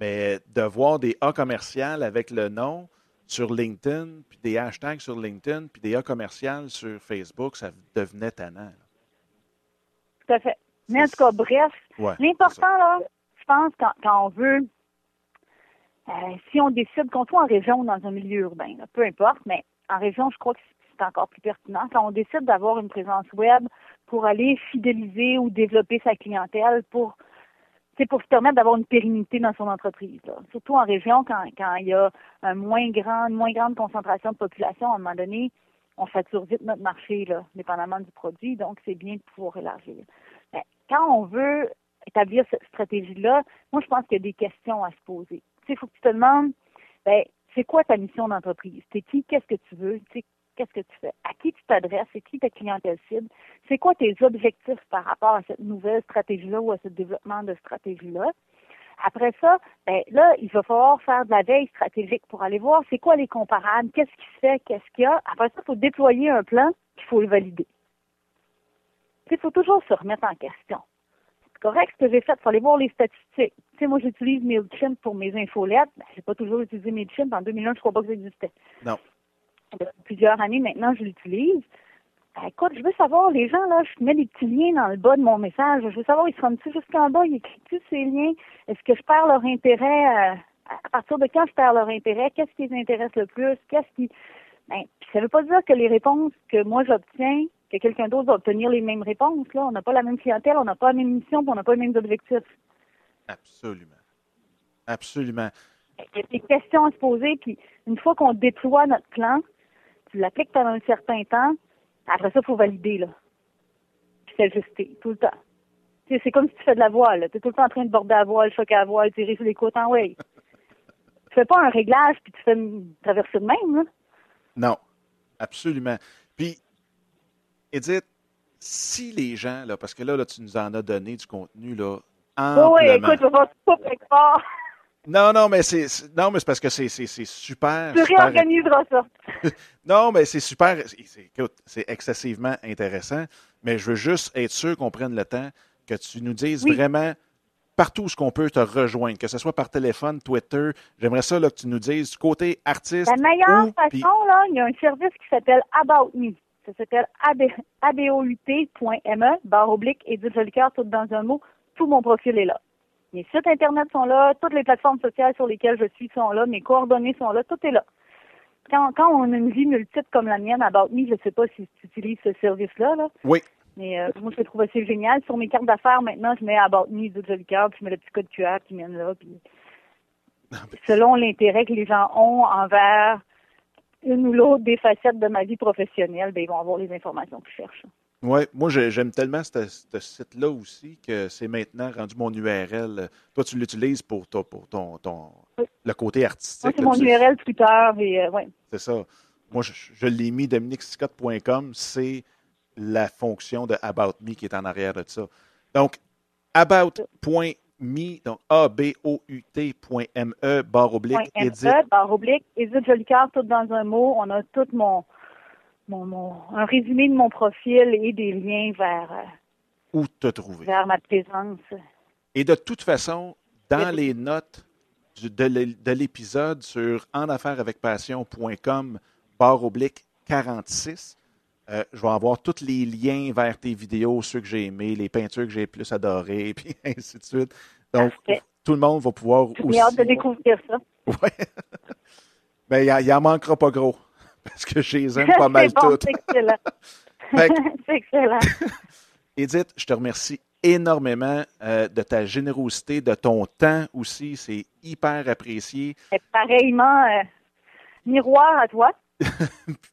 Mais de voir des A commerciales avec le nom sur LinkedIn, puis des hashtags sur LinkedIn, puis des A commerciales sur Facebook, ça devenait tannant. Tout à fait. Mais en tout cas, bref, l'important, là, je pense, quand, quand on veut, euh, si on décide qu'on soit en région ou dans un milieu urbain, peu importe, mais en région, je crois que c'est encore plus pertinent. Quand on décide d'avoir une présence web pour aller fidéliser ou développer sa clientèle pour c'est pour se permettre d'avoir une pérennité dans son entreprise. Surtout en région, quand, quand il y a moins une moins grande concentration de population, à un moment donné, on sature vite notre marché, là, dépendamment du produit, donc c'est bien de pouvoir élargir. Quand on veut établir cette stratégie-là, moi je pense qu'il y a des questions à se poser. Il faut que tu te demandes, ben, c'est quoi ta mission d'entreprise? T'es qui? Qu'est-ce que tu veux? Qu'est-ce que tu fais? À qui tu t'adresses? C'est qui ta clientèle cible? C'est quoi tes objectifs par rapport à cette nouvelle stratégie-là ou à ce développement de stratégie-là? Après ça, ben là, il va falloir faire de la veille stratégique pour aller voir c'est quoi les comparables, qu'est-ce qui se fait, qu'est-ce qu'il y a. Après ça, il faut déployer un plan, il faut le valider. Il faut toujours se remettre en question. Correct ce que j'ai fait, il aller voir les statistiques. Tu sais, moi, j'utilise MailChimp pour mes infolettes. Ben, j'ai pas toujours utilisé MailChimp. En 2001, je crois pas que ça existait. Non depuis plusieurs années maintenant, je l'utilise. Ben, écoute, je veux savoir, les gens, là, je mets des petits liens dans le bas de mon message. Je veux savoir, ils se rendent-ils jusqu'en bas? Ils écrivent ces liens? Est-ce que je perds leur intérêt? Euh, à partir de quand je perds leur intérêt? Qu'est-ce qui les intéresse le plus? Qu'est-ce qui. Ben, ça ne veut pas dire que les réponses que moi j'obtiens, que quelqu'un d'autre va obtenir les mêmes réponses. Là. On n'a pas la même clientèle, on n'a pas la même mission, on n'a pas les mêmes objectifs. Absolument. Absolument. Il y a des questions à se poser, puis une fois qu'on déploie notre plan, tu l'appliques pendant un certain temps, après ça, il faut valider, là. Puis s'ajuster, tout le temps. c'est comme si tu fais de la voile. Tu es tout le temps en train de border la voile, choquer la voile, tirer sur les côtes en way. <laughs> tu fais pas un réglage puis tu fais une traversée de même, là. Non, absolument. Edith, si les gens, là, parce que là, là, tu nous en as donné du contenu, là, amplement. Oui, écoute, je vais pas quelque part. Non, non, mais c'est non, mais c'est parce que c'est super. Tu réorganiseras ça. <laughs> non, mais c'est super. Écoute, c'est excessivement intéressant. Mais je veux juste être sûr qu'on prenne le temps que tu nous dises vraiment partout ce qu'on peut te rejoindre, que ce soit par téléphone, Twitter. J'aimerais ça là, que tu nous dises du côté artiste. La meilleure façon, là, il y a un service qui s'appelle About Me. Ça s'appelle about.me, barre oblique, et du joli cœur, tout dans un mot. Tout mon profil est là. Mes sites Internet sont là, toutes les plateformes sociales sur lesquelles je suis sont là, mes coordonnées sont là, tout est là. Quand, quand on a une vie multiple comme la mienne à About Me, je ne sais pas si tu utilises ce service-là. Là. Oui. Mais euh, moi, je le trouve assez génial. Sur mes cartes d'affaires, maintenant, je mets About Me du Jolly puis je mets le petit code QR qui mène là. Puis... Selon l'intérêt que les gens ont envers une ou l'autre des facettes de ma vie professionnelle, ben, ils vont avoir les informations qu'ils cherchent. Oui, moi j'aime tellement ce, site-là aussi que c'est maintenant rendu mon URL. Toi, tu l'utilises pour, ton, pour ton, ton le côté artistique. Moi, c'est mon URL Twitter et euh, ouais. C'est ça. Moi, je, l'ai mis dominicscott.com, c'est la fonction de About Me qui est en arrière de ça. Donc, about.me, donc A-B-O-U-T.me, barre oblique, edit. barre oblique, edit Jolicoeur, tout dans un mot. On a tout mon un résumé de mon profil et des liens vers, euh, Où te trouver. vers ma présence. Et de toute façon, dans les notes de l'épisode sur enaffairesavecpassion.com barre oblique 46, Euh, je vais avoir tous les liens vers tes vidéos, ceux que j'ai aimés, les peintures que j'ai plus adorées, <laughs> puis ainsi de suite. Donc, Parfait. tout le monde va pouvoir J'ai aussi. hâte de découvrir ça. Ouais. Mais <laughs> il en manquera pas gros. <laughs> Parce que je les aime pas mal c'est bon, toutes. c'est excellent. C'est excellent. Edith, je te remercie énormément euh, de ta générosité, de ton temps aussi. C'est hyper apprécié. Et pareillement, euh, miroir à toi.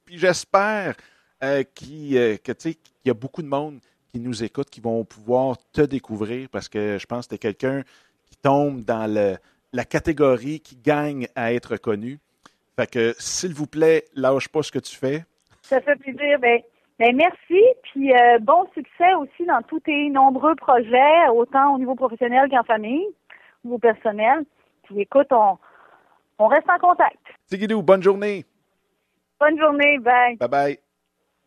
Puis j'espère euh, qu'il euh, que, tu sais, qu'il y a beaucoup de monde qui nous écoute, qui vont pouvoir te découvrir parce que je pense que tu es quelqu'un qui tombe dans le- la catégorie qui gagne à être connu. Fait que, s'il vous plaît, lâche pas ce que tu fais. Ça fait plaisir. Ben, ben merci. Puis euh, bon succès aussi dans tous tes nombreux projets, autant au niveau professionnel qu'en famille, au niveau personnel. Puis écoute, on, on reste en contact. Tigidou, bonne journée. Bonne journée. Bye. Bye bye.